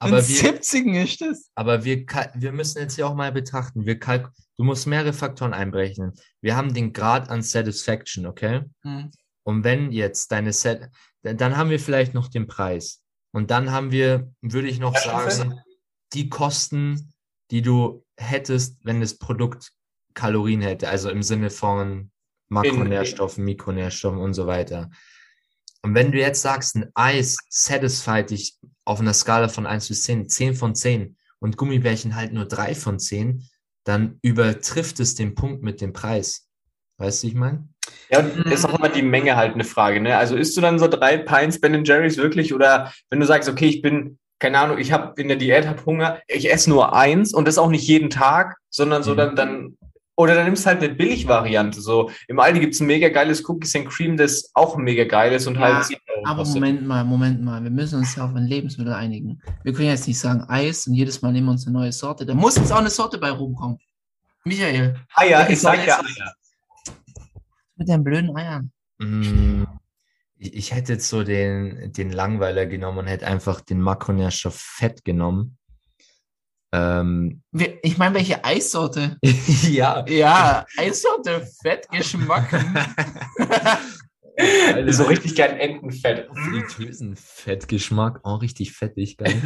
Aber ein wir- 70 ist das. Aber wir, wir müssen jetzt hier auch mal betrachten. Wir kalk du musst mehrere Faktoren einberechnen. Wir haben den Grad an Satisfaction, okay? Hm. Und wenn jetzt deine Set, dann haben wir vielleicht noch den Preis. Und dann haben wir, würde ich noch sagen, die Kosten, die du hättest, wenn das Produkt Kalorien hätte, also im Sinne von Makronährstoffen, Mikronährstoffen und so weiter. Und wenn du jetzt sagst, ein Eis satisfied dich auf einer Skala von 1 bis 10, 10 von 10 und Gummibärchen halt nur 3 von 10, dann übertrifft es den Punkt mit dem Preis. Weißt du, ich meine? Ja, und ist auch immer die Menge halt eine Frage, ne? Also isst du dann so drei Pints Ben Jerry's wirklich oder wenn du sagst, okay, ich bin, keine Ahnung, ich habe in der Diät, habe Hunger, ich esse nur eins und das auch nicht jeden Tag, sondern so Mhm. dann, dann, oder dann nimmst du halt eine Billigvariante. So im Aldi gibt's ein mega geiles Cookies and Cream, das auch mega geil ist und Ja, halt 10 Euro Aber kostet. Moment mal, Moment mal. Wir müssen uns ja auf ein Lebensmittel einigen. Wir können jetzt nicht sagen Eis und jedes Mal nehmen wir uns eine neue Sorte. Da muss jetzt auch eine Sorte bei rumkommen. Michael, Eier, ich sag ja es? Eier. mit deinen blöden Eiern. Mm, Ich ich hätte jetzt so den, den Langweiler genommen und hätte einfach den Makronährstoff Fett genommen. Ähm, Ich meine, welche Eissorte? ja. Ja, Eissorte, Fettgeschmack. So richtig geil Entenfett. Fritösenfettgeschmack. Oh, richtig fettig, geil.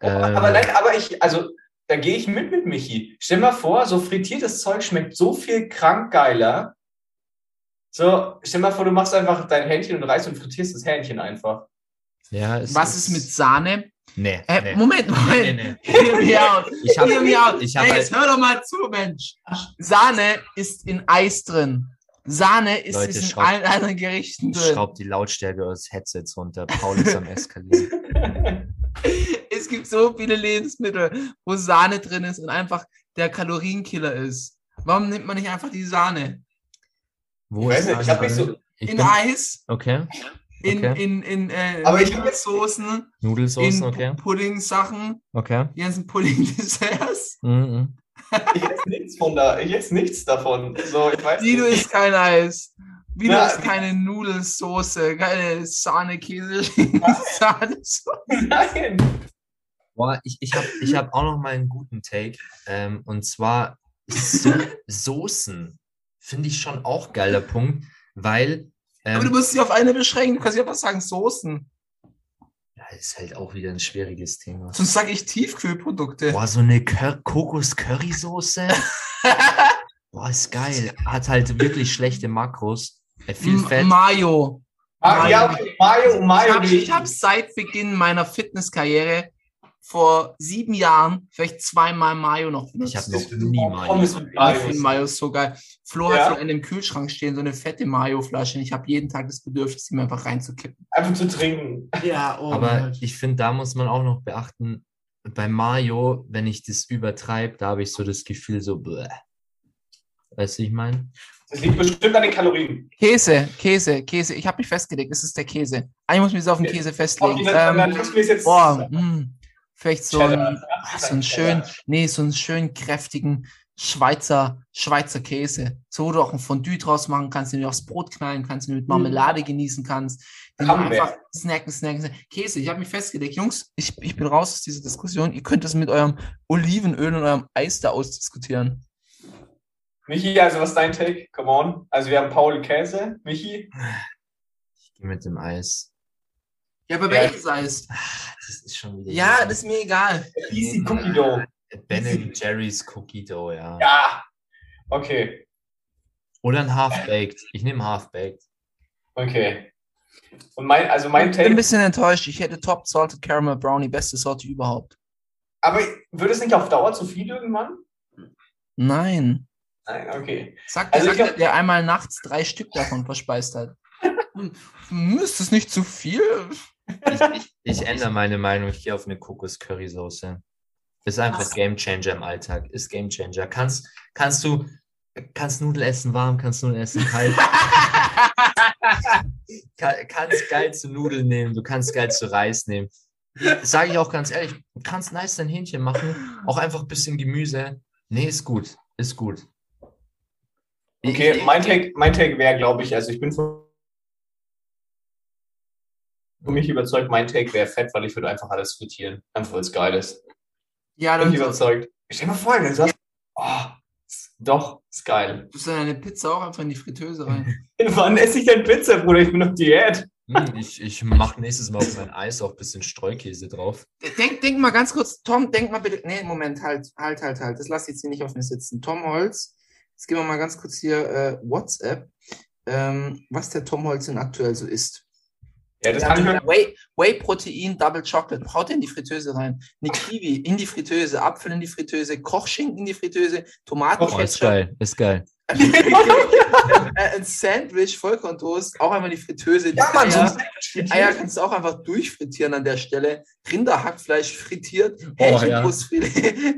ähm, Aber nein, aber ich, also da gehe ich mit mit Michi. Stell mal vor, so frittiertes Zeug schmeckt so viel krank geiler. So, stell mal vor, du machst einfach dein Hähnchen und Reis und frittierst das Hähnchen einfach. ja, es Was ist mit Sahne? Nee, Äh, nee. Moment, Moment. Nee, nee. Hear me out. Ich hab- Hear me out. ich hab hey, halt- jetzt hör doch mal zu, Mensch. Sahne ist in Eis drin. Sahne ist, Leute, ist in schraub- allen anderen Gerichten drin. Schraubt die Lautstärke eures Headsets runter. Paul ist am Eskalieren. Es gibt so viele Lebensmittel, wo Sahne drin ist und einfach der Kalorienkiller ist. Warum nimmt man nicht einfach die Sahne? Wo Ich ist weiß nicht, ich Sahne hab mich drin? so- Ich In bin- Eis, Okay. In, Okay. in, in äh, Aber ich hab jetzt- Soßen, Nudelsoßen, in okay. Pudding-Sachen, Okay. die ganzen Pudding-Desserts. Mhm. Ich esse nichts von da, ich esse nichts davon. So, ich weiß Wie du isst kein Eis. Wie du isst keine Nudelsoße, keine Sahne, Käse, Sahne. Nein. Boah, ich, ich habe ich hab auch noch mal einen guten Take. Ähm, und zwar so Soßen. Finde ich schon auch geiler Punkt, weil ähm, Aber du musst dich auf eine beschränken. Du kannst nicht einfach sagen Soßen. ja, ist halt auch wieder ein schwieriges Thema. Sonst sage ich Tiefkühlprodukte. Boah, so eine Cur Kokos-Currysoße. Boah, ist geil. Hat halt wirklich schlechte Makros. Äh, viel M- Fett. Mayo. Ah, ja, okay. Mayo, Mayo. Ich habe hab seit Beginn meiner Fitnesskarriere vor sieben Jahren vielleicht zweimal Mayo noch benutzt. Ich habe noch nie mit Ich Mayo. finde Mayo ist so geil. Flo Ja. hat so in dem Kühlschrank stehen, so eine fette Mayo-Flasche. Ich habe jeden Tag das Bedürfnis, die mir einfach reinzukippen. Einfach zu trinken. Ja, oh Aber ich finde, da muss man auch noch beachten, bei Mayo, wenn ich das übertreibe, da habe ich so das Gefühl so, bläh. Weißt du, wie ich meine? Das liegt bestimmt an den Kalorien. Käse, Käse, Käse. Ich habe mich festgelegt, es ist der Käse. Eigentlich muss ich mich auf den. Käse festlegen. Ähm, boah, mh, vielleicht so Cheddar. ein, ah, so einen schön, nee, so einen schön kräftigen Schweizer, Schweizer Käse. So, wo du auch ein Fondue draus machen kannst, den du aufs Brot knallen kannst, den du mit Marmelade genießen kannst. Den du Camembert. einfach snacken, snacken, snacken. Käse, ich habe mich festgelegt. Jungs, ich, ich bin raus aus dieser Diskussion. Ihr könnt das mit eurem Olivenöl und eurem Eis da ausdiskutieren. Michi, also was ist dein Take? Come on. Also wir haben Paul Käse. Michi? Ich gehe mit dem Eis. Ja, aber Ja. welches Eis? Ah, Das ist schon wieder. Ja, das ist mir egal. Easy Cookie Dough. Ben Jerry's Cookie Dough, ja. Ja. Okay. Oder ein Half-Baked. Ich nehme Half-Baked. Okay. Und mein, also mein Ich bin ein bisschen enttäuscht. Ich hätte Top Salted Caramel Brownie, beste Sorte überhaupt. Aber wird es nicht auf Dauer zu viel irgendwann? Nein. Nein, okay. Sagt Also sagt glaub- der, einmal nachts drei Stück davon verspeist hat. Hm, Ist das nicht zu viel? Ich, ich, ich ändere meine Meinung. Ich gehe auf eine Kokos-Currysoße. Ist einfach Game Changer im Alltag. Ist Game Changer. Kannst, kannst du Kannst Nudeln essen warm, kannst Nudeln essen kalt. Kann, kannst geil zu Nudeln nehmen, du kannst geil zu Reis nehmen. Sage ich auch ganz ehrlich, du kannst nice dein Hähnchen machen, auch einfach ein bisschen Gemüse. Nee, ist gut, ist gut. Okay, mein Take, mein Take wäre, glaube ich, also ich bin von mich überzeugt, mein Take wäre fett, weil ich würde einfach alles frittieren. Einfach weil es geil ist. Ja, Bin dann ich überzeugt. Stell dir mal vor, du sagst, oh, ist- doch, ist geil. du deine Pizza auch einfach in die Fritteuse rein. Wann esse ich denn Pizza, Bruder? Ich bin auf Diät. Hm, ich ich mache nächstes Mal auf mein Eis auch ein bisschen Streukäse drauf. Denk, denk mal ganz kurz, Tom, denk mal bitte. Nee, Moment, halt, halt, halt, halt. Das lass jetzt hier nicht auf mir sitzen. Tom Holz, jetzt gehen wir mal ganz kurz hier äh, WhatsApp, ähm, was der Tom Holz denn aktuell so isst. Ja, das kann ich mir. Whey, Whey Protein, Double Chocolate, haut in die Fritteuse rein. Eine Kiwi in die Fritteuse, Apfel in die Fritteuse, Kochschinken in die Fritteuse, Tomaten, Oh, ist geil, ist geil. äh, ein Sandwich, Vollkorntoast, auch einmal in die Fritteuse. Die Ja, Mann, Eier, die Eier kannst du auch einfach durchfrittieren an der Stelle. Rinderhackfleisch frittiert, Oh, ja.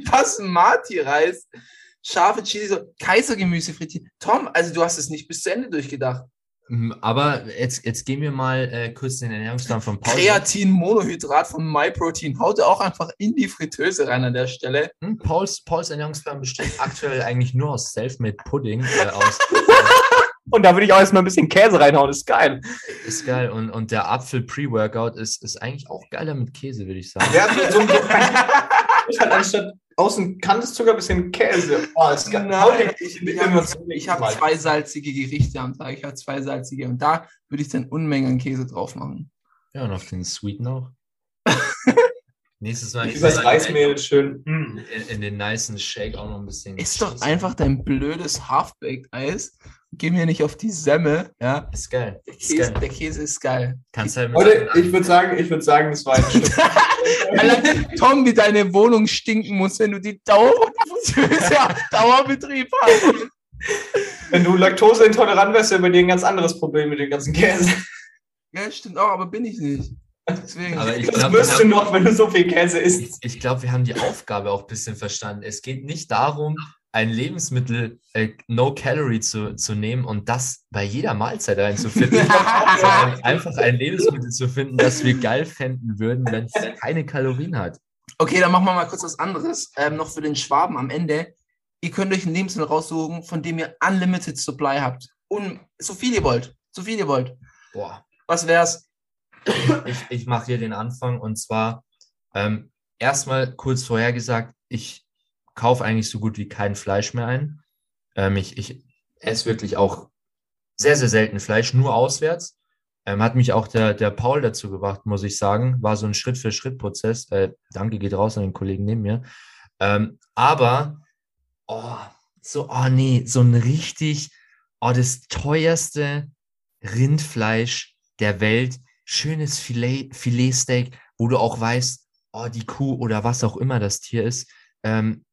Basmati-Reis, scharfe Chili, so Kaisergemüse frittiert. Tom, also du hast es nicht bis zu Ende durchgedacht. Hm, Aber jetzt, jetzt gehen wir mal äh, kurz den Ernährungsplan von Paul. Kreatin, Monohydrat von MyProtein, haut er auch einfach in die Fritteuse rein an der Stelle. Hm, Pauls, Pauls Ernährungsplan besteht aktuell eigentlich nur aus Selfmade Pudding. Äh, aus, Und da würde ich auch erstmal ein bisschen Käse reinhauen, ist geil. ist geil. Und, und der Apfel Pre-Workout ist, ist eigentlich auch geiler mit Käse, würde ich sagen. Ja, so halt anstatt außen Kandiszucker ein bisschen Käse. Oh, ist. Nein, ich, ich habe hab zwei salzige Gerichte am Tag. Ich habe zwei salzige und da würde ich dann Unmengen an Käse drauf machen. Ja, und auf den Sweeten auch. Nächstes Mal Übers Reismehl schön. mm. in, in den nicen Shake auch noch ein bisschen. Ist doch einfach dein blödes Half-Baked-Eis. Geh mir nicht auf die Semme. Ja, Ist geil. der Ist Käse, geil. der Käse ist geil. Kannst halt Leute, ich würde sagen, ich würde sagen, das war ein Stück. Allein, Tom, wie deine Wohnung stinken muss, wenn du die Dauer auf Dauerbetrieb hast. Wenn du laktoseintolerant wärst, wäre bei dir ein ganz anderes Problem mit dem ganzen Käse. Ja, stimmt auch, aber bin ich nicht. Deswegen. Aber ich Das glaube, wirst du noch, wenn du so viel Käse ich, isst. ich glaub, wir haben die Aufgabe auch ein bisschen verstanden. Es geht nicht darum, ein Lebensmittel äh, No Calorie zu, zu nehmen und das bei jeder Mahlzeit reinzufinden, sondern einfach ein Lebensmittel zu finden, das wir geil fänden würden, wenn es keine Kalorien hat. Okay, dann machen wir mal kurz was anderes. Ähm, noch für den Schwaben am Ende. Ihr könnt euch ein Lebensmittel raussuchen, von dem ihr Unlimited Supply habt. Und so viel ihr wollt. So viel ihr wollt. Boah, Was wär's? Ich, ich mache hier den Anfang und zwar ähm, erstmal kurz vorher gesagt, ich kaufe eigentlich so gut wie kein Fleisch mehr ein. Ähm, ich, ich esse wirklich auch sehr, sehr selten Fleisch, nur auswärts. Ähm, hat mich auch der, der Paul dazu gebracht, muss ich sagen. War so ein Schritt-für-Schritt-Prozess. Äh, danke geht raus an den Kollegen neben mir. Ähm, aber, oh, so, oh nee, so ein richtig, oh, das teuerste Rindfleisch der Welt, schönes Filet, Filetsteak, wo du auch weißt, oh, die Kuh oder was auch immer das Tier ist, ähm,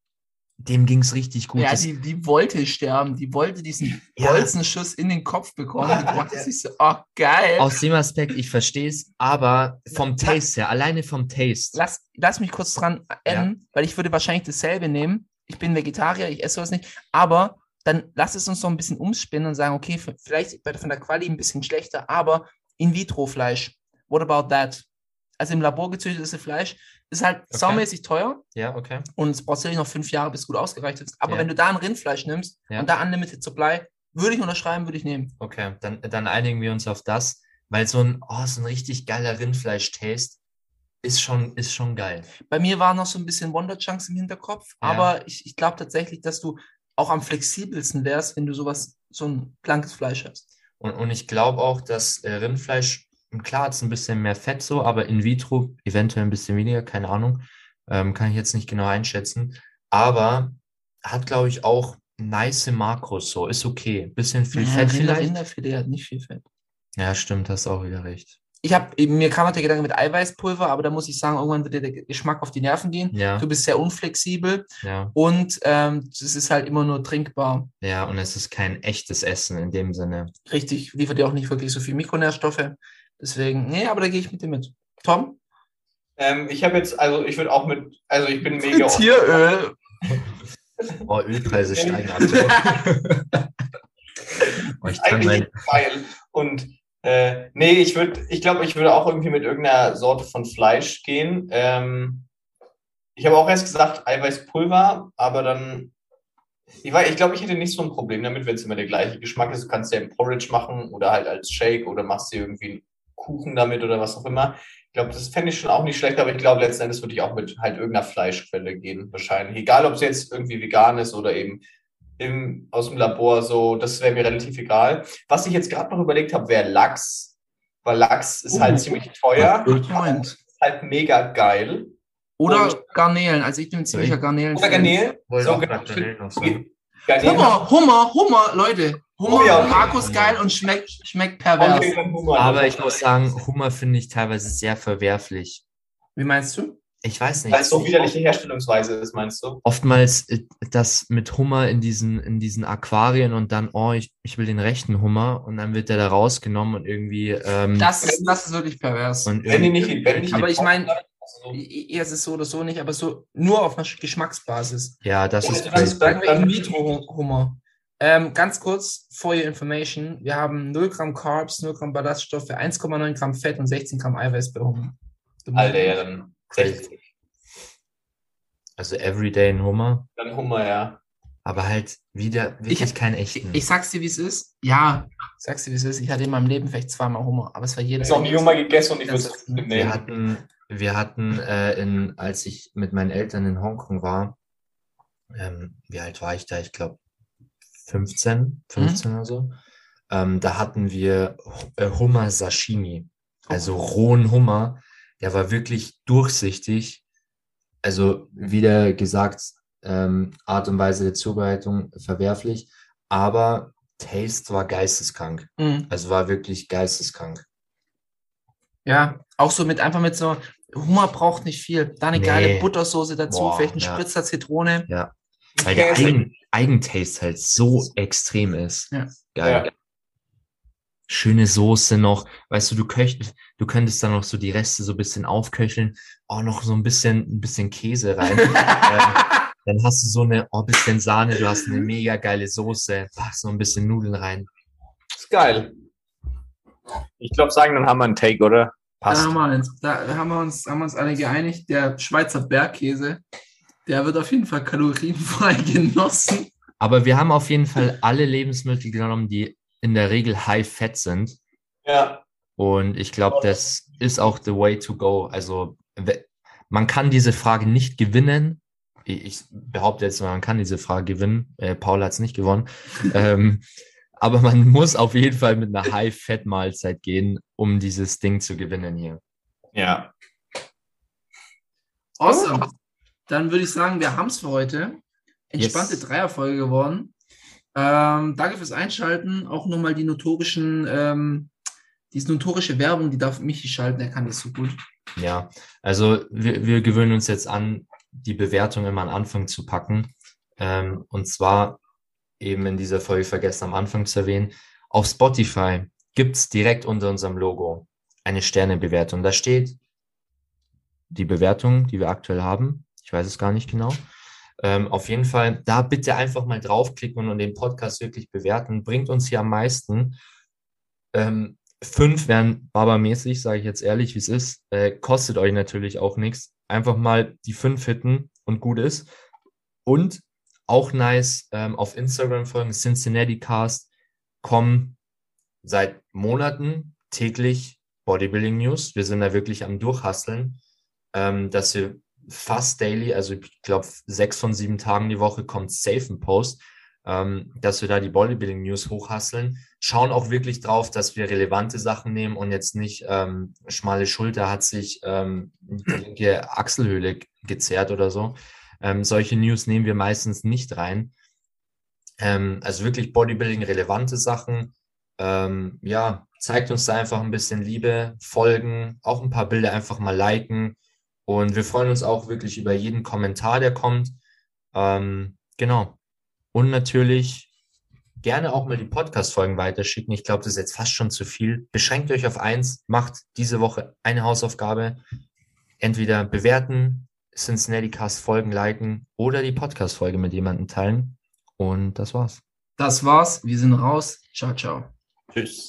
dem ging es richtig gut. Ja, die, die wollte sterben. Die wollte diesen Ja. Bolzenschuss in den Kopf bekommen. Die dachte sich so, oh, geil. aus dem Aspekt, ich verstehe es, aber vom Taste her, alleine vom Taste. lass, lass mich kurz dran enden, weil ich würde wahrscheinlich dasselbe nehmen. Ich bin Vegetarier, ich esse sowas nicht, aber dann lass es uns noch ein bisschen umspinnen und sagen, okay, vielleicht von der Quali ein bisschen schlechter, aber In-vitro-Fleisch. What about that? Also im Labor gezüchtetes Fleisch ist halt Okay. saumäßig teuer Ja, okay. und es braucht sicherlich noch fünf Jahre, bis es gut ausgereicht ist. Aber Ja. wenn du da ein Rindfleisch nimmst Ja. und da Unlimited Supply, würde ich unterschreiben, würde ich nehmen. Okay, dann, dann einigen wir uns auf das, weil so ein, oh, so ein richtig geiler Rindfleisch-Taste ist schon, ist schon geil. Bei mir waren noch so ein bisschen Wonder Chunks im Hinterkopf, Ja. aber ich, ich glaube tatsächlich, dass du auch am flexibelsten wärst, wenn du sowas, so ein blankes Fleisch hast. Und, und ich glaube auch, dass äh, Rindfleisch, klar hat es ein bisschen mehr Fett so, aber in vitro eventuell ein bisschen weniger, keine Ahnung. Ähm, kann ich jetzt nicht genau einschätzen. Aber hat, glaube ich, auch nice Makros so. Ist okay. Bisschen viel Ja, Fett Rinder, vielleicht. Rinderfilet hat nicht viel Fett. Ja, stimmt, hast auch wieder recht. Ich habe mir kam halt der Gedanke mit Eiweißpulver, aber da muss ich sagen, irgendwann wird dir der Geschmack auf die Nerven gehen. Ja, Du bist sehr unflexibel ja, und ähm, es ist halt immer nur trinkbar. ja. Und es ist kein echtes Essen in dem Sinne. Richtig, liefert dir auch nicht wirklich so viel Mikronährstoffe. Deswegen, nee, aber da gehe ich mit dir mit. Tom? Ähm, ich habe jetzt, also ich würde auch mit, also ich bin mega. Tieröl. Oh, Ölpreise steigen aktuell. oh, ich kann mein, Eigentlich geil. Und äh, nee, ich würde, ich glaube, ich würde auch irgendwie mit irgendeiner Sorte von Fleisch gehen. Ähm, ich habe auch erst gesagt Eiweißpulver, aber dann, ich, ich glaube, ich hätte nicht so ein Problem damit, wenn es immer der gleiche Geschmack ist. Du kannst ja im Porridge machen oder halt als Shake oder machst dir irgendwie einen Kuchen damit oder was auch immer. Ich glaube, das fände ich schon auch nicht schlecht, aber ich glaube, letzten Endes würde ich auch mit halt irgendeiner Fleischquelle gehen, wahrscheinlich. Egal, ob es jetzt irgendwie vegan ist oder eben im, aus dem Labor, so, das wäre mir relativ egal. Was ich jetzt gerade noch überlegt habe, wäre Lachs, weil Lachs ist halt Uh. ziemlich teuer, ist halt mega geil. Oder Und- Garnelen. Also ich bin ein ziemlicher Garnelen. Oder Garnelen? So, auch genau. Garnelen Hummer, Hummer, Hummer, Leute. Hummer, Oh ja. Markus geil und schmeckt, schmeckt pervers. Aber ich muss sagen, Hummer finde ich teilweise sehr verwerflich. Wie meinst du? Ich weiß nicht. Weil es so widerliche Herstellungsweise ist, meinst du? Oftmals äh, das mit Hummer in diesen, in diesen Aquarien und dann, oh, ich, ich will den rechten Hummer und dann wird der da rausgenommen und irgendwie. Ähm, Das ist, das ist wirklich pervers. und Wenn die nicht, wenn die nicht Aber ich mein- Also, I- Es ist so oder so nicht, aber so nur auf einer Geschmacksbasis. ja, das ist Ja, crazy. Sagen wir In-vitro-Hummer. Ähm, ganz kurz, for your information, wir haben 0 Gramm Carbs, 0 Gramm Ballaststoffe, 1,9 Gramm Fett und 16 Gramm Eiweiß bei Hummer. Alter, ja, dann 60. Also everyday ein Hummer, Dann Hummer, ja. aber halt wieder wirklich Ich- keinen Ich, echten. ich sag's dir, wie es ist. Ja, ich sag's dir, wie es ist. Ich hatte in meinem Leben vielleicht zweimal Hummer, aber es war jedes Ich habe noch nie Hummer gegessen und ich würde es trotzdem wir nehmen. hatten, wir hatten äh, in, als ich mit meinen Eltern in Hongkong war, ähm, wie alt war ich da? Ich glaube 15, 15 oder so. Ähm, da hatten wir äh, Hummer Sashimi, also rohen Hummer. Der war wirklich durchsichtig. Also wieder gesagt, ähm, Art und Weise der Zubereitung verwerflich, aber Taste war geisteskrank. Mhm. Also war wirklich geisteskrank. Ja, auch so mit einfach mit so, Hummer braucht nicht viel. Da eine Nee. geile Buttersoße dazu, Boah, vielleicht ein ja. Spritzer Zitrone. Weil der. Eigen, Eigentaste halt so extrem ist. Ja. Geil. Ja. Schöne Soße noch. Weißt du, du köcht, du könntest dann noch so die Reste so ein bisschen aufköcheln. Oh, noch so ein bisschen, ein bisschen Käse rein. ähm, dann hast du so eine, oh, bisschen Sahne, du hast eine mega geile Soße. Pack so ein bisschen Nudeln rein. Ist geil. Ich glaube, sagen, dann haben wir einen Take, oder? Da Passt. haben, wir uns, da haben wir uns, haben wir uns alle geeinigt. Der Schweizer Bergkäse, der wird auf jeden Fall kalorienfrei genossen. Aber wir haben auf jeden Fall alle Lebensmittel genommen, die in der Regel high fat sind. Ja. Und ich glaube, das ist auch the way to go. Also man kann diese Frage nicht gewinnen. Ich behaupte jetzt, mal, man kann diese Frage gewinnen. Äh, Paul hat es nicht gewonnen. ähm, aber man muss auf jeden Fall mit einer High-Fat-Mahlzeit gehen, um dieses Ding zu gewinnen hier. Ja. Awesome. Dann würde ich sagen, wir haben es für heute. Entspannte Yes. Dreierfolge geworden. Ähm, danke fürs Einschalten. Auch nochmal die notorischen, ähm, diese notorische Werbung, die darf Michi schalten, er kann das so gut. Ja, also wir, wir gewöhnen uns jetzt an, die Bewertung immer am Anfang zu packen. Ähm, und zwar eben in dieser Folge vergessen am Anfang zu erwähnen. Auf Spotify gibt's direkt unter unserem Logo eine Sternebewertung. Da steht die Bewertung, die wir aktuell haben. Ich weiß es gar nicht genau. Ähm, auf jeden Fall da bitte einfach mal draufklicken und den Podcast wirklich bewerten. Bringt uns hier am meisten. Ähm, fünf wären barbermäßig, sage ich jetzt ehrlich, wie es ist. Äh, kostet euch natürlich auch nichts. Einfach mal die fünf hitten und gut ist. Und auch nice, ähm, auf Instagram folgen, Cincinnati Cast, kommen seit Monaten täglich Bodybuilding News. Wir sind da wirklich am Durchhasseln, ähm, dass wir fast daily, also ich glaube sechs von sieben Tagen die Woche kommt safe ein Post, ähm, dass wir da die Bodybuilding News hochhasseln. Schauen auch wirklich drauf, dass wir relevante Sachen nehmen und jetzt nicht ähm, schmale Schulter hat sich ähm, die linke Achselhöhle gezerrt oder so. Ähm, solche News nehmen wir meistens nicht rein. Ähm, also wirklich Bodybuilding relevante Sachen. Ähm, ja, zeigt uns da einfach ein bisschen Liebe, folgen, auch ein paar Bilder einfach mal liken. Und wir freuen uns auch wirklich über jeden Kommentar, der kommt. Ähm, genau. Und natürlich gerne auch mal die Podcast-Folgen weiterschicken. Ich glaube, das ist jetzt fast schon zu viel. Beschränkt euch auf eins, macht diese Woche eine Hausaufgabe. Entweder bewerten, Cincinnati Cast Folgen liken oder die Podcast-Folge mit jemandem teilen. Und das war's. Das war's. Wir sind raus. Ciao, ciao. Tschüss.